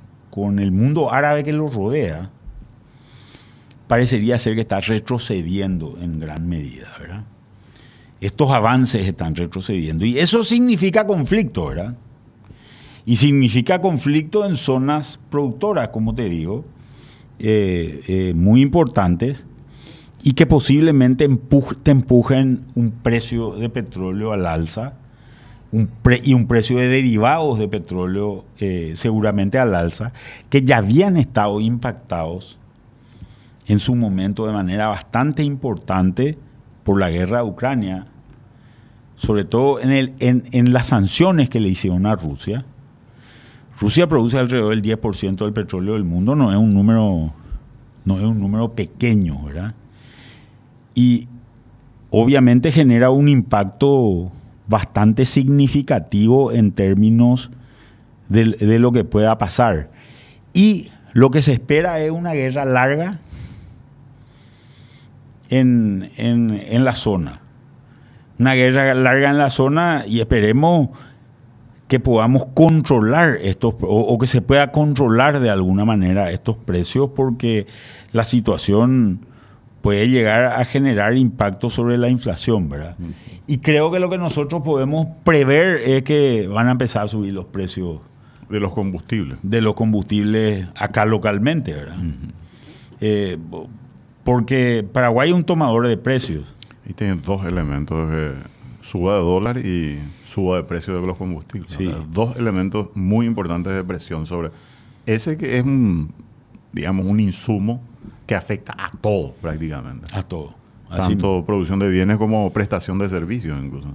el mundo árabe que lo rodea, parecería ser que está retrocediendo en gran medida, ¿verdad? Estos avances están retrocediendo y eso significa conflicto, ¿verdad? Y significa conflicto en zonas productoras, como te digo, eh, eh, muy importantes y que posiblemente te empujen un precio de petróleo al alza y un precio de derivados de petróleo eh, seguramente al alza, que ya habían estado impactados en su momento de manera bastante importante por la guerra de Ucrania, sobre todo en, el, en, las sanciones que le hicieron a Rusia. Rusia produce alrededor del 10% del petróleo del mundo, no es un número, no es un número pequeño, ¿verdad? Y obviamente genera un impacto bastante significativo en términos de, lo que pueda pasar. Y lo que se espera es una guerra larga en, la zona. una guerra larga en la zona y esperemos que podamos controlar estos o, o, que se pueda controlar de alguna manera estos precios porque la situación puede llegar a generar impacto sobre la inflación, ¿verdad? Y creo que lo que nosotros podemos prever es que van a empezar a subir los precios de los combustibles. De los combustibles acá localmente, ¿verdad? eh, porque Paraguay es un tomador de precios. Y tiene dos elementos, eh, suba de dólar y suba de precio de los combustibles. Sí. Dos elementos muy importantes de presión sobre ese que es un, digamos, un insumo que afecta a todo prácticamente. A todo. Así Tanto producción de bienes como prestación de servicios incluso.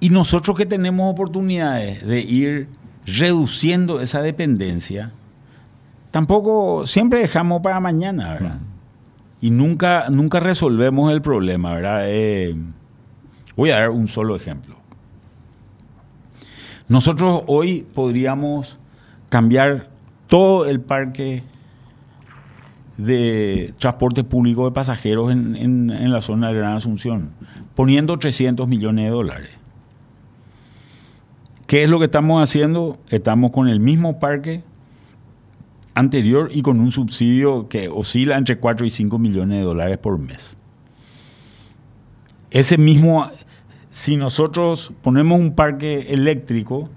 Y nosotros que tenemos oportunidades de ir reduciendo esa dependencia, tampoco siempre dejamos para mañana, ¿verdad? Y nunca, nunca resolvemos el problema, ¿verdad? Eh, voy a dar un solo ejemplo. Nosotros hoy podríamos cambiar todo el parque de transporte público de pasajeros en, en- en la zona de Gran Asunción, poniendo 300 millones de dólares. ¿Qué es lo que estamos haciendo? Estamos con el mismo parque anterior y con un subsidio que oscila entre 4 y 5 millones de dólares por mes. Ese mismo, si nosotros ponemos un parque eléctrico,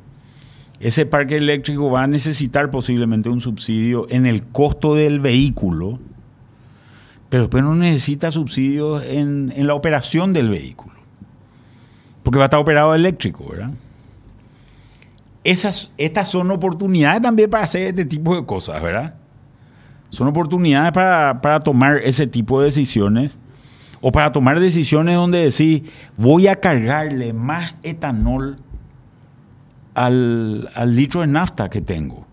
ese parque eléctrico va a necesitar posiblemente un subsidio en el costo del vehículo, pero después no necesita subsidios en, en la operación del vehículo, porque va a estar operado eléctrico, ¿verdad? Esas, estas son oportunidades también para hacer este tipo de cosas, ¿verdad? Son oportunidades para, para tomar ese tipo de decisiones o para tomar decisiones donde decís, voy a cargarle más etanol al, al litro de nafta que tengo.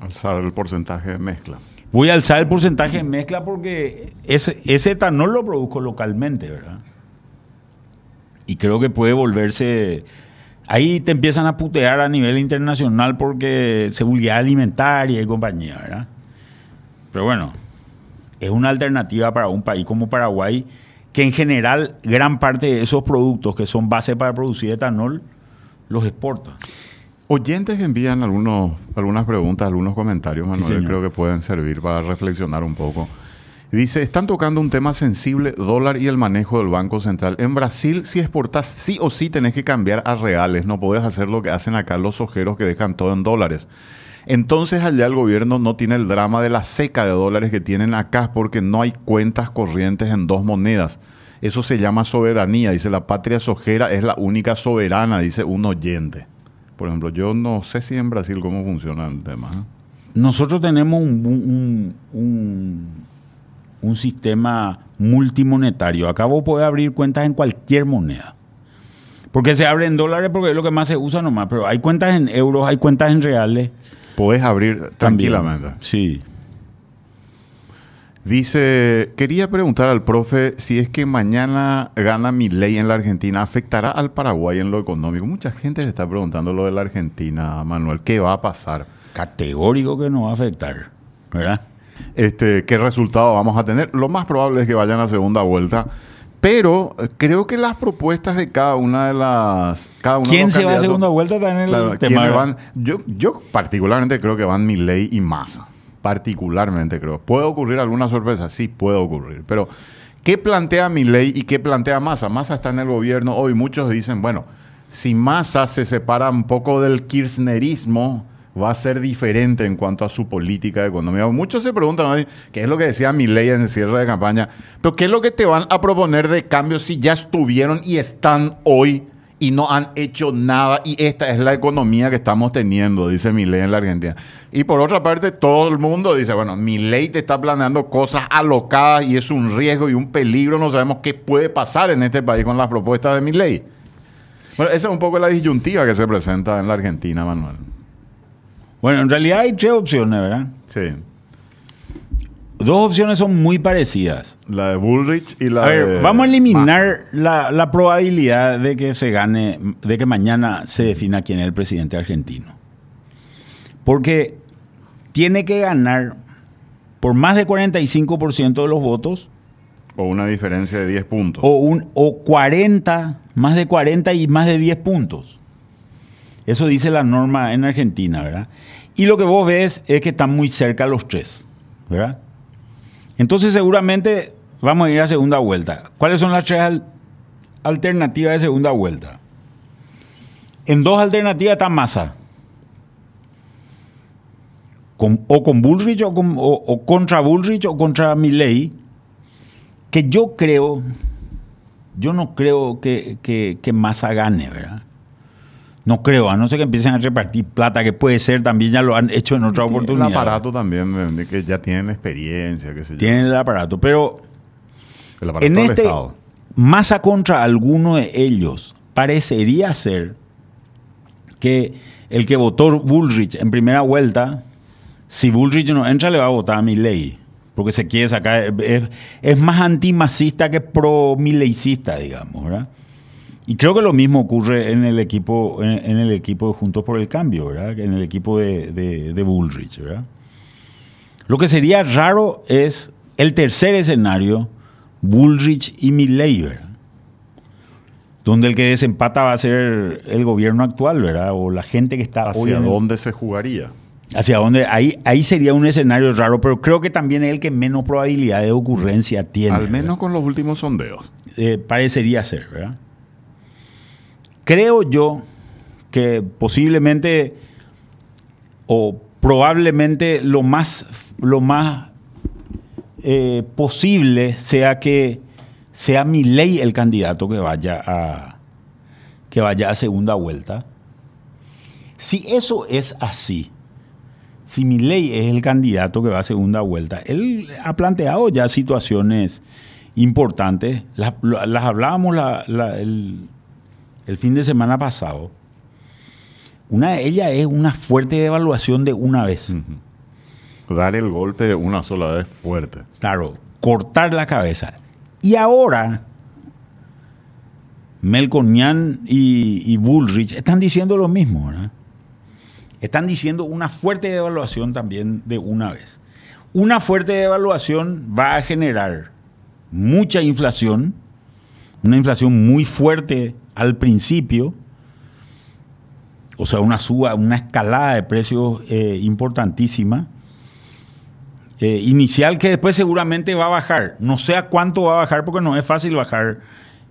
Alzar el porcentaje de mezcla. Voy a alzar el porcentaje de mezcla porque ese, ese etanol lo produzco localmente, ¿verdad? Y creo que puede volverse... Ahí te empiezan a putear a nivel internacional porque seguridad alimentaria y compañía, ¿verdad? Pero bueno, es una alternativa para un país como Paraguay que en general gran parte de esos productos que son base para producir etanol los exporta. Oyentes envían algunos, algunas preguntas, algunos comentarios, Manuel, creo que pueden servir para reflexionar un poco. Dice, están tocando un tema sensible, dólar y el manejo del Banco Central. En Brasil, si exportas, sí o sí tenés que cambiar a reales. No podés hacer lo que hacen acá los ojeros que dejan todo en dólares. Entonces allá el gobierno no tiene el drama de la seca de dólares que tienen acá porque no hay cuentas corrientes en dos monedas. Eso se llama soberanía. Dice, la patria sojera es la única soberana, dice un oyente. Por ejemplo, yo no sé si en Brasil cómo funciona el tema. ¿eh? Nosotros tenemos un- un sistema multimonetario. Acá vos podés abrir cuentas en cualquier moneda. Porque se abre en dólares porque es lo que más se usa nomás. Pero hay cuentas en euros, hay cuentas en reales. Podés abrir también. tranquilamente. Sí. Dice, quería preguntar al profe si es que mañana gana mi ley en la Argentina, ¿afectará al Paraguay en lo económico? Mucha gente se está preguntando lo de la Argentina, Manuel. ¿Qué va a pasar? Categórico que no va a afectar. ¿Verdad? Este, ¿Qué resultado vamos a tener? Lo más probable es que vayan a segunda vuelta. Pero creo que las propuestas de cada una de las... Cada uno de ¿Quién se va a segunda vuelta también el Claro, tema? ¿quiénes van? Yo, yo particularmente creo que van Milei y Massa. Particularmente creo. ¿Puede ocurrir alguna sorpresa? Sí, puede ocurrir. Pero, ¿qué plantea Milei y qué plantea Massa? Massa está en el gobierno hoy. Muchos dicen, bueno, si Massa se separa un poco del kirchnerismo, va a ser diferente en cuanto a su política económica. Muchos se preguntan. ¿qué es lo que decía Milei en el cierre de campaña? Pero, ¿qué es lo que te van a proponer de cambio si ya estuvieron y están hoy y no han hecho nada y esta es la economía que estamos teniendo, dice Milei en la Argentina. Y por otra parte, todo el mundo dice, bueno, Milei te está planeando cosas alocadas y es un riesgo y un peligro, no sabemos qué puede pasar en este país con las propuestas de Milei. Bueno, esa es un poco la disyuntiva que se presenta en la Argentina, Manuel. Bueno, en realidad hay tres opciones, ¿verdad? Sí. Dos opciones son muy parecidas. La de Bullrich y la A ver, de vamos a eliminar la, la probabilidad de que se gane, de que mañana se defina quién es el presidente argentino. Porque tiene que ganar por más de 45% de los votos O una diferencia de 10 puntos. O, un, o 40, más de 40 y más de 10 puntos. Eso dice la norma en Argentina, ¿verdad? Y lo que vos ves es que están muy cerca los tres, ¿verdad? Entonces seguramente vamos a ir a segunda vuelta. ¿Cuáles son las tres al- alternativas de segunda vuelta? En dos alternativas está Massa. Con- o con Bullrich o- o contra Bullrich o contra Milley. Que yo creo, yo no creo que, que, que Massa gane, ¿verdad? No creo, a no ser que empiecen a repartir plata, que puede ser, también ya lo han hecho en otra oportunidad. El aparato también, que ya tienen experiencia, qué sé yo. Tienen el aparato, pero el aparato en este Estado. Massa contra alguno de ellos parecería ser que el que votó Bullrich en primera vuelta, si Bullrich no entra, le va a votar a Milley. Porque se quiere sacar. Es, es más antimacista que pro-mileicista, digamos, ¿verdad? Y creo que lo mismo ocurre en el equipo, en, en el equipo de Juntos por el Cambio, ¿verdad? En el equipo de, de- de Bullrich, ¿verdad? Lo que sería raro es el tercer escenario, Bullrich y Milley, ¿verdad? Donde el que desempata va a ser el gobierno actual, ¿verdad? O la gente que está hoy ¿Hacia en el- dónde se jugaría? Hacia dónde, ahí, ahí sería un escenario raro, pero creo que también es el que menos probabilidad de ocurrencia tiene. Al ¿verdad? menos con los últimos sondeos. Eh, parecería ser, ¿verdad? Creo yo que posiblemente o probablemente lo más, lo más eh, posible sea que sea mi ley el candidato que vaya a que vaya a segunda vuelta. Si eso es así, si mi ley es el candidato que va a segunda vuelta, él ha planteado ya situaciones importantes, las, hablábamos la- la- el, el fin de semana pasado. Una de ellas es una fuerte devaluación de una vez. Dar el golpe de una sola vez fuerte. Claro, cortar la cabeza. Y ahora, Melconian y, y Bullrich están diciendo lo mismo, ¿verdad? Están diciendo una fuerte devaluación también de una vez. Una fuerte devaluación va a generar mucha inflación, una inflación muy fuerte al principio, o sea, una suba, una escalada de precios eh, importantísima eh, inicial que después seguramente va a bajar. No sé a cuánto va a bajar porque no es fácil bajar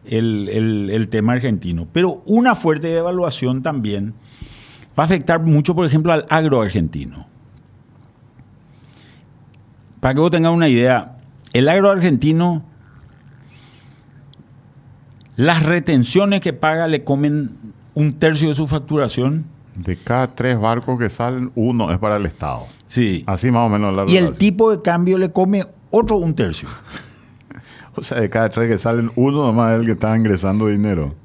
el, el- tema argentino. Pero una fuerte devaluación también va a afectar mucho, por ejemplo, al agro argentino. Para que vos tengas una idea, el agro argentino, las retenciones que paga le comen un tercio de su facturación. De cada tres barcos que salen, uno es para el Estado. Sí. Así más o menos la Y el tipo de cambio le come otro un tercio. O sea, de cada tres que salen, uno nomás es el que está ingresando dinero.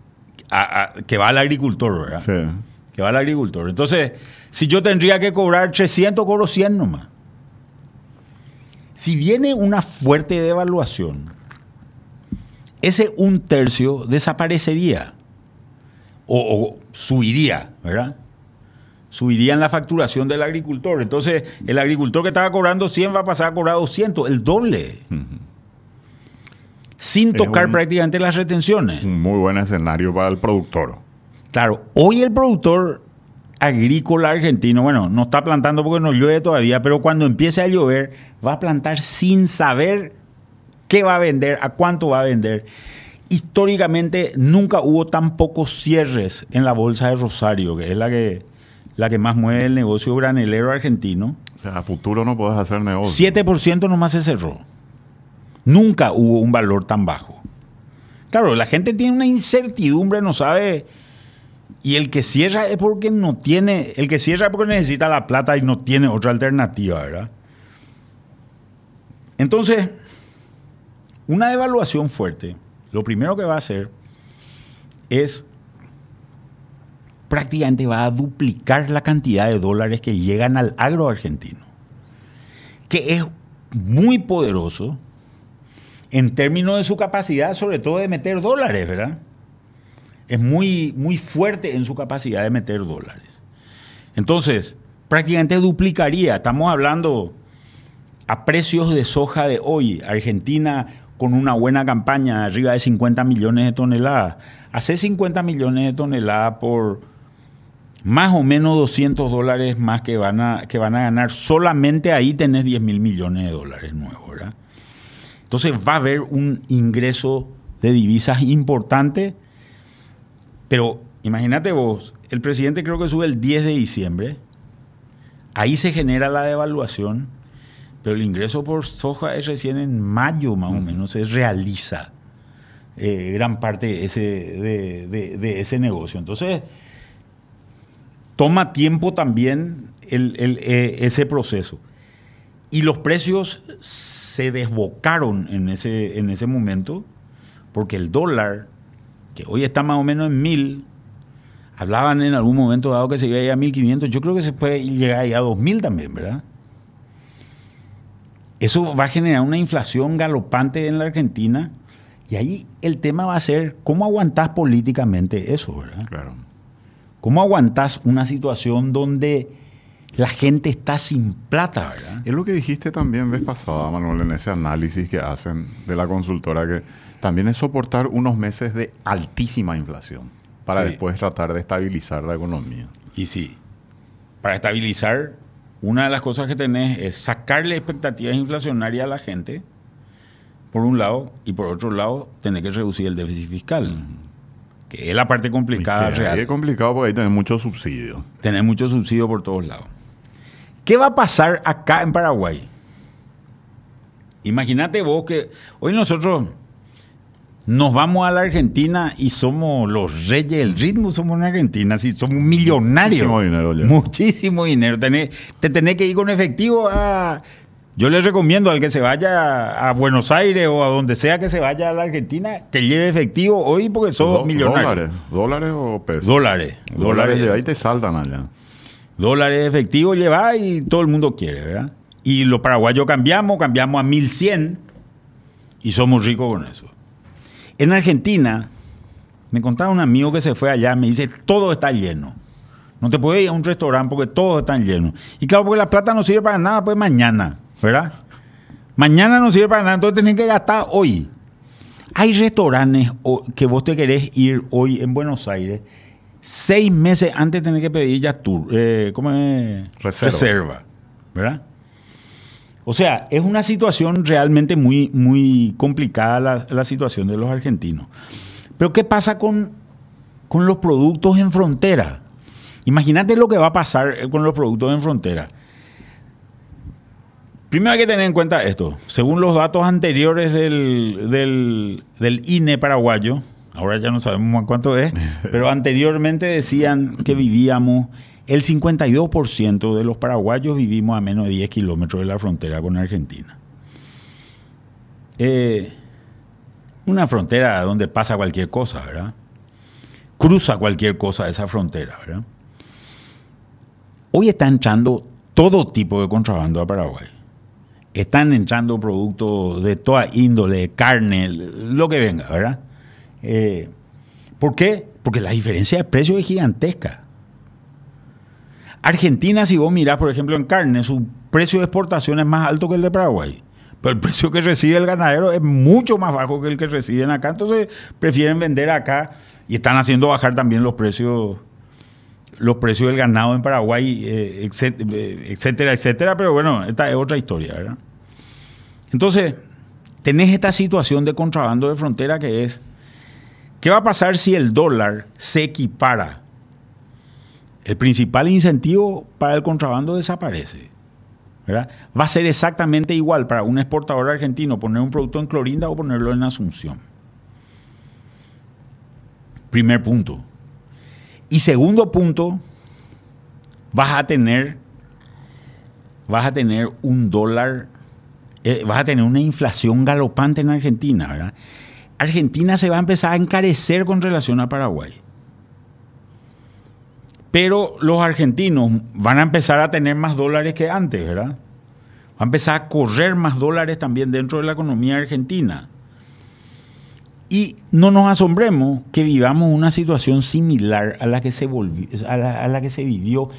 a- a- que va al agricultor, ¿verdad? Sí. Que va al agricultor. Entonces, si yo tendría que cobrar 300, cobro 100 nomás. Si viene una fuerte devaluación, ese un tercio desaparecería. O, o subiría, ¿verdad? Subiría en la facturación del agricultor. Entonces, el agricultor que estaba cobrando 100 va a pasar a cobrar 200, el doble. Sin tocar un- prácticamente las retenciones. Un muy buen escenario para el productor. Claro, hoy el productor agrícola argentino, bueno, no está plantando porque no llueve todavía, pero cuando empiece a llover va a plantar sin saber qué va a vender, a cuánto va a vender. Históricamente nunca hubo tan pocos cierres en la bolsa de Rosario, que es la que, la que más mueve el negocio granelero argentino. O sea, a futuro no puedes hacer negocio. 7% nomás se cerró. Nunca hubo un valor tan bajo. Claro, la gente tiene una incertidumbre, no sabe. Y el que cierra es porque no tiene. El que cierra es porque necesita la plata y no tiene otra alternativa, ¿verdad? Entonces, una devaluación fuerte, lo primero que va a hacer es prácticamente va a duplicar la cantidad de dólares que llegan al agro argentino que es muy poderoso en términos de su capacidad, sobre todo de meter dólares, ¿verdad? Es muy, muy fuerte en su capacidad de meter dólares. Entonces, prácticamente duplicaría, estamos hablando a precios de soja de hoy, Argentina con una buena campaña, arriba de 50 millones de toneladas. Hace 50 millones de toneladas por más o menos 200 dólares más que van a, que van a ganar. Solamente ahí tenés 10 mil millones de dólares nuevos, ¿verdad? Entonces va a haber un ingreso de divisas importante, pero imagínate vos, el presidente creo que sube el 10 de diciembre, ahí se genera la devaluación, pero el ingreso por soja es recién en mayo más o menos, se realiza eh, gran parte de ese, de, ese negocio. Entonces, toma tiempo también eh, ese proceso. Y los precios se desbocaron en ese, en ese momento, porque el dólar, que hoy está más o menos en mil, hablaban en algún momento dado que se iba a ir a 1500, yo creo que se puede llegar a 2000 también, ¿verdad? Eso va a generar una inflación galopante en la Argentina y ahí el tema va a ser cómo aguantás políticamente eso, ¿verdad? Claro. ¿Cómo aguantás una situación donde la gente está sin plata, ¿verdad? Es lo que dijiste también vez pasada, Manuel, en ese análisis que hacen de la consultora, que también es soportar unos meses de altísima inflación para después tratar de estabilizar la economía. Y sí, para estabilizar una de las cosas que tenés es sacarle expectativas inflacionarias a la gente, por un lado, y por otro lado, tener que reducir el déficit fiscal. Que es la parte complicada real. Es complicado porque ahí tenés muchos subsidios. Tenés muchos subsidios por todos lados. ¿Qué va a pasar acá en Paraguay? Imagínate vos que hoy nosotros nos vamos a la Argentina y somos los reyes del ritmo, somos en Argentina, sí, somos millonarios. Muchísimo dinero. Ya. Muchísimo dinero. te tenés que ir con efectivo a... Yo les recomiendo al que se vaya a Buenos Aires o a donde sea que se vaya a la Argentina, que lleve efectivo hoy porque somos millonarios. ¿Dólares? ¿Dólares o pesos? Dólares. Dólares, dólares ahí te saltan allá. Dólares efectivo lleva y todo el mundo quiere, ¿verdad? Y los paraguayos cambiamos, cambiamos a 1100 y somos ricos con eso. En Argentina, me contaba un amigo que se fue allá, me dice, todo está lleno. No te puedes ir a un restaurante porque todos están llenos. Y claro, porque la plata no sirve para nada, pues mañana, ¿verdad? Mañana no sirve para nada, entonces tenés que gastar hoy. Hay restaurantes que vos te querés ir hoy en Buenos Aires, seis meses antes tenés que pedir ya tour, eh, ¿cómo es? Reserva. Reserva, ¿verdad? O sea, es una situación realmente muy, muy complicada la, situación de los argentinos. Pero ¿qué pasa con, con los productos en frontera? Imagínate lo que va a pasar con los productos en frontera. Primero hay que tener en cuenta esto. Según los datos anteriores del, del, del INE paraguayo, ahora ya no sabemos cuánto es, pero anteriormente decían que vivíamos el 52% de los paraguayos vivimos a menos de 10 kilómetros de la frontera con Argentina. Eh, una frontera donde pasa cualquier cosa, ¿verdad? Cruza cualquier cosa esa frontera, ¿verdad? Hoy está entrando todo tipo de contrabando a Paraguay. Están entrando productos de toda índole, carne, lo que venga, ¿verdad? Eh, ¿Por qué? Porque la diferencia de precio es gigantesca. Argentina, si vos mirás, por ejemplo, en carne, su precio de exportación es más alto que el de Paraguay. Pero el precio que recibe el ganadero es mucho más bajo que el que reciben acá. Entonces prefieren vender acá y están haciendo bajar también los precios los precios del ganado en Paraguay, eh, eh, etcétera, etcétera. Pero bueno, esta es otra historia, ¿verdad? Entonces, tenés esta situación de contrabando de frontera que es, ¿qué va a pasar si el dólar se equipara el principal incentivo para el contrabando desaparece. ¿verdad? Va a ser exactamente igual para un exportador argentino poner un producto en Clorinda o ponerlo en Asunción. Primer punto. Y segundo punto, vas a tener, vas a tener un dólar, eh, vas a tener una inflación galopante en Argentina. ¿verdad? Argentina se va a empezar a encarecer con relación a Paraguay. Pero los argentinos van a empezar a tener más dólares que antes, ¿verdad? Va a empezar a correr más dólares también dentro de la economía argentina. Y no nos asombremos que vivamos una situación similar a la que se, a la, que se vivió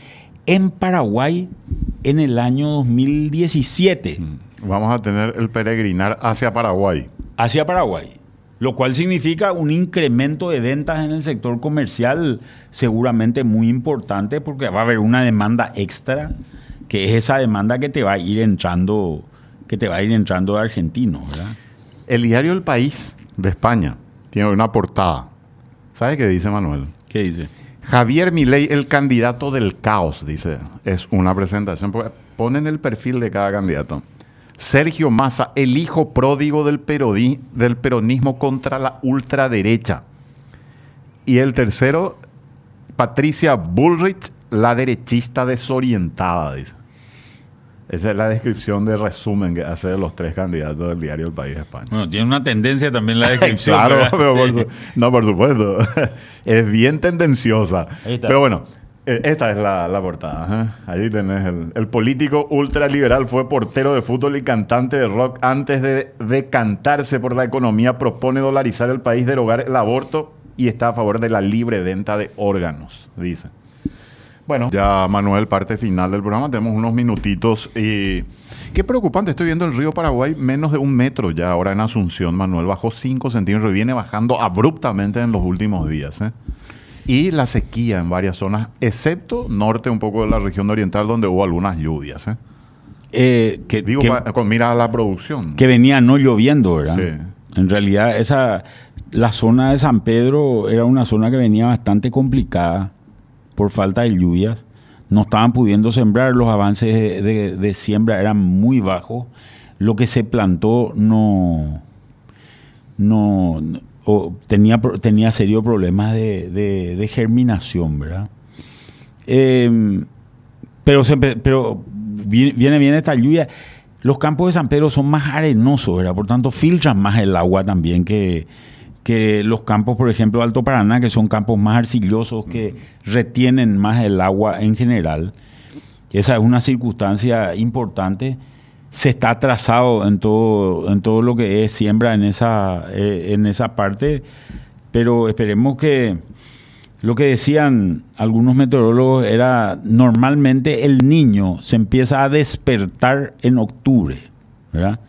en Paraguay en el año 2017. Mm. Vamos a tener el peregrinar hacia Paraguay. hacia Paraguay, lo cual significa un incremento de ventas en el sector comercial seguramente muy importante porque va a haber una demanda extra, que es esa demanda que te va a ir entrando, que te va a ir entrando de argentino, ¿verdad? El diario El País de España tiene una portada. ¿Sabe qué dice Manuel? ¿Qué dice? Javier Milei, el candidato del caos, dice. Es una presentación. Ponen el perfil de cada candidato. Sergio Massa, el hijo pródigo del, del peronismo contra la ultraderecha. Y el tercero, Patricia Bullrich, la derechista desorientada, dice. Esa es la descripción de resumen que hace de los tres candidatos del diario El País de España. Bueno, tiene una tendencia también la descripción. claro, pero por su, no, por supuesto. es bien tendenciosa. Pero bueno, esta es la, la portada. ¿eh? Allí tenés el, político ultraliberal, fue portero de fútbol y cantante de rock. Antes de decantarse por la economía, propone dolarizar el país, derogar el aborto y está a favor de la libre venta de órganos, dice. Bueno, ya Manuel, parte final del programa, tenemos unos minutitos. Y qué preocupante, estoy viendo el río Paraguay menos de un metro ya ahora en Asunción, Manuel, bajó 5 centímetros y viene bajando abruptamente en los últimos días. ¿eh? Y la sequía en varias zonas, excepto norte un poco de la región oriental donde hubo algunas lluvias. ¿eh? Eh, que, Digo, que, con mira a la producción. Que venía no lloviendo, ¿verdad? Sí. En realidad, esa, la zona de San Pedro era una zona que venía bastante complicada por falta de lluvias. No estaban pudiendo sembrar, los avances de, de, de siembra eran muy bajos. Lo que se plantó no, no, tenía, tenía serios problemas de, de, germinación, ¿verdad? Eh, pero, se, pero viene bien esta lluvia. Los campos de San Pedro son más arenosos, ¿verdad? Por tanto, filtran más el agua también que, que los campos, por ejemplo, Alto Paraná, que son campos más arcillosos, que retienen más el agua en general. Esa es una circunstancia importante. Se está atrasado en todo, en todo lo que es siembra en esa, eh, en esa parte, pero esperemos que lo que decían algunos meteorólogos era normalmente el niño se empieza a despertar en octubre, ¿verdad?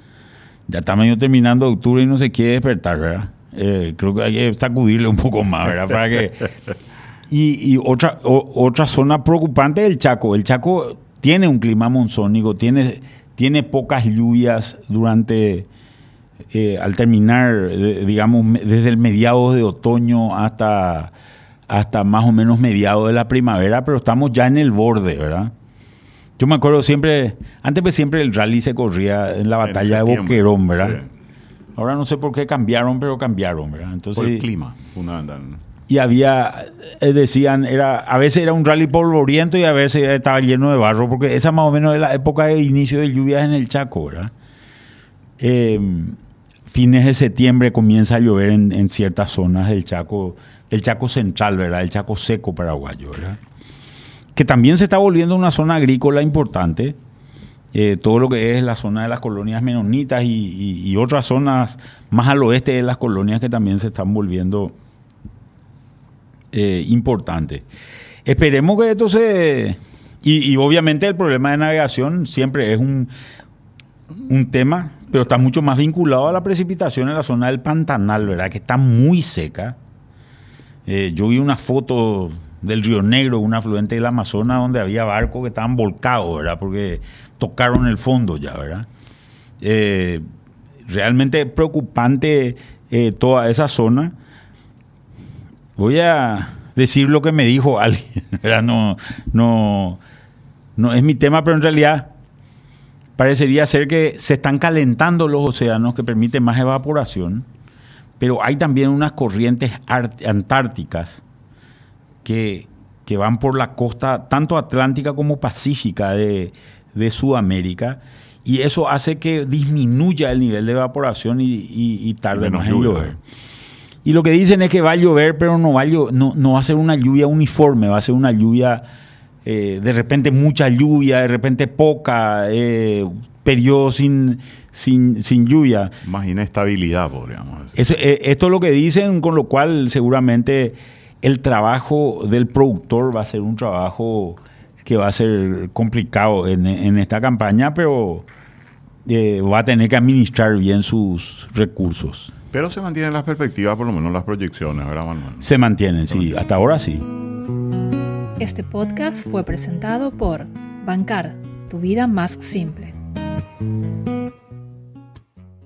Ya estamos terminando octubre y no se quiere despertar, ¿verdad? Eh, creo que hay que sacudirle un poco más, ¿verdad? Para que... Y, y otra, o, otra zona preocupante es el Chaco. El Chaco tiene un clima monzónico, tiene, tiene pocas lluvias durante, eh, al terminar, eh, digamos, desde el mediados de otoño hasta, hasta más o menos mediados de la primavera, pero estamos ya en el borde, ¿verdad? Yo me acuerdo siempre, antes pues siempre el rally se corría en la batalla en de Boquerón, ¿verdad? Sí. Ahora no sé por qué cambiaron, pero cambiaron, ¿verdad? Entonces, por el clima, fundamental. Y había, eh, decían, era a veces era un rally polvoriento y a veces estaba lleno de barro, porque esa más o menos es la época de inicio de lluvias en el Chaco, ¿verdad? Eh, fines de septiembre comienza a llover en, ciertas zonas del Chaco, del Chaco central, ¿verdad? El Chaco seco paraguayo, ¿verdad? Que también se está volviendo una zona agrícola importante. Eh, todo lo que es la zona de las colonias menonitas y, y, otras zonas más al oeste de las colonias que también se están volviendo eh, importantes. Esperemos que esto se... Y, y, obviamente el problema de navegación siempre es un, un tema, pero está mucho más vinculado a la precipitación en la zona del Pantanal, ¿verdad? Que está muy seca. Eh, yo vi una foto del Río Negro, un afluente del Amazonas, donde había barcos que estaban volcados, ¿verdad? Porque tocaron el fondo ya, ¿verdad? Eh, realmente preocupante eh, toda esa zona. Voy a decir lo que me dijo alguien, ¿verdad? No, no, no es mi tema, pero en realidad parecería ser que se están calentando los océanos que permiten más evaporación, pero hay también unas corrientes antárticas que, que van por la costa tanto atlántica como pacífica de, de Sudamérica y eso hace que disminuya el nivel de evaporación y, y, y tarde más en llover. Y lo que dicen es que va a llover, pero no va a, llover, no, no va a ser una lluvia uniforme, va a ser una lluvia, eh, de repente mucha lluvia, de repente poca, eh, periodos sin, sin, sin, lluvia. Más inestabilidad, podríamos decir. Eh, esto es lo que dicen, con lo cual seguramente el trabajo del productor va a ser un trabajo que va a ser complicado en, en esta campaña, pero eh, va a tener que administrar bien sus recursos. Pero se mantienen las perspectivas, por lo menos las proyecciones, ¿verdad, Manuel? Se mantienen, sí, hasta ahora sí. Este podcast fue presentado por Bancar, tu vida más simple.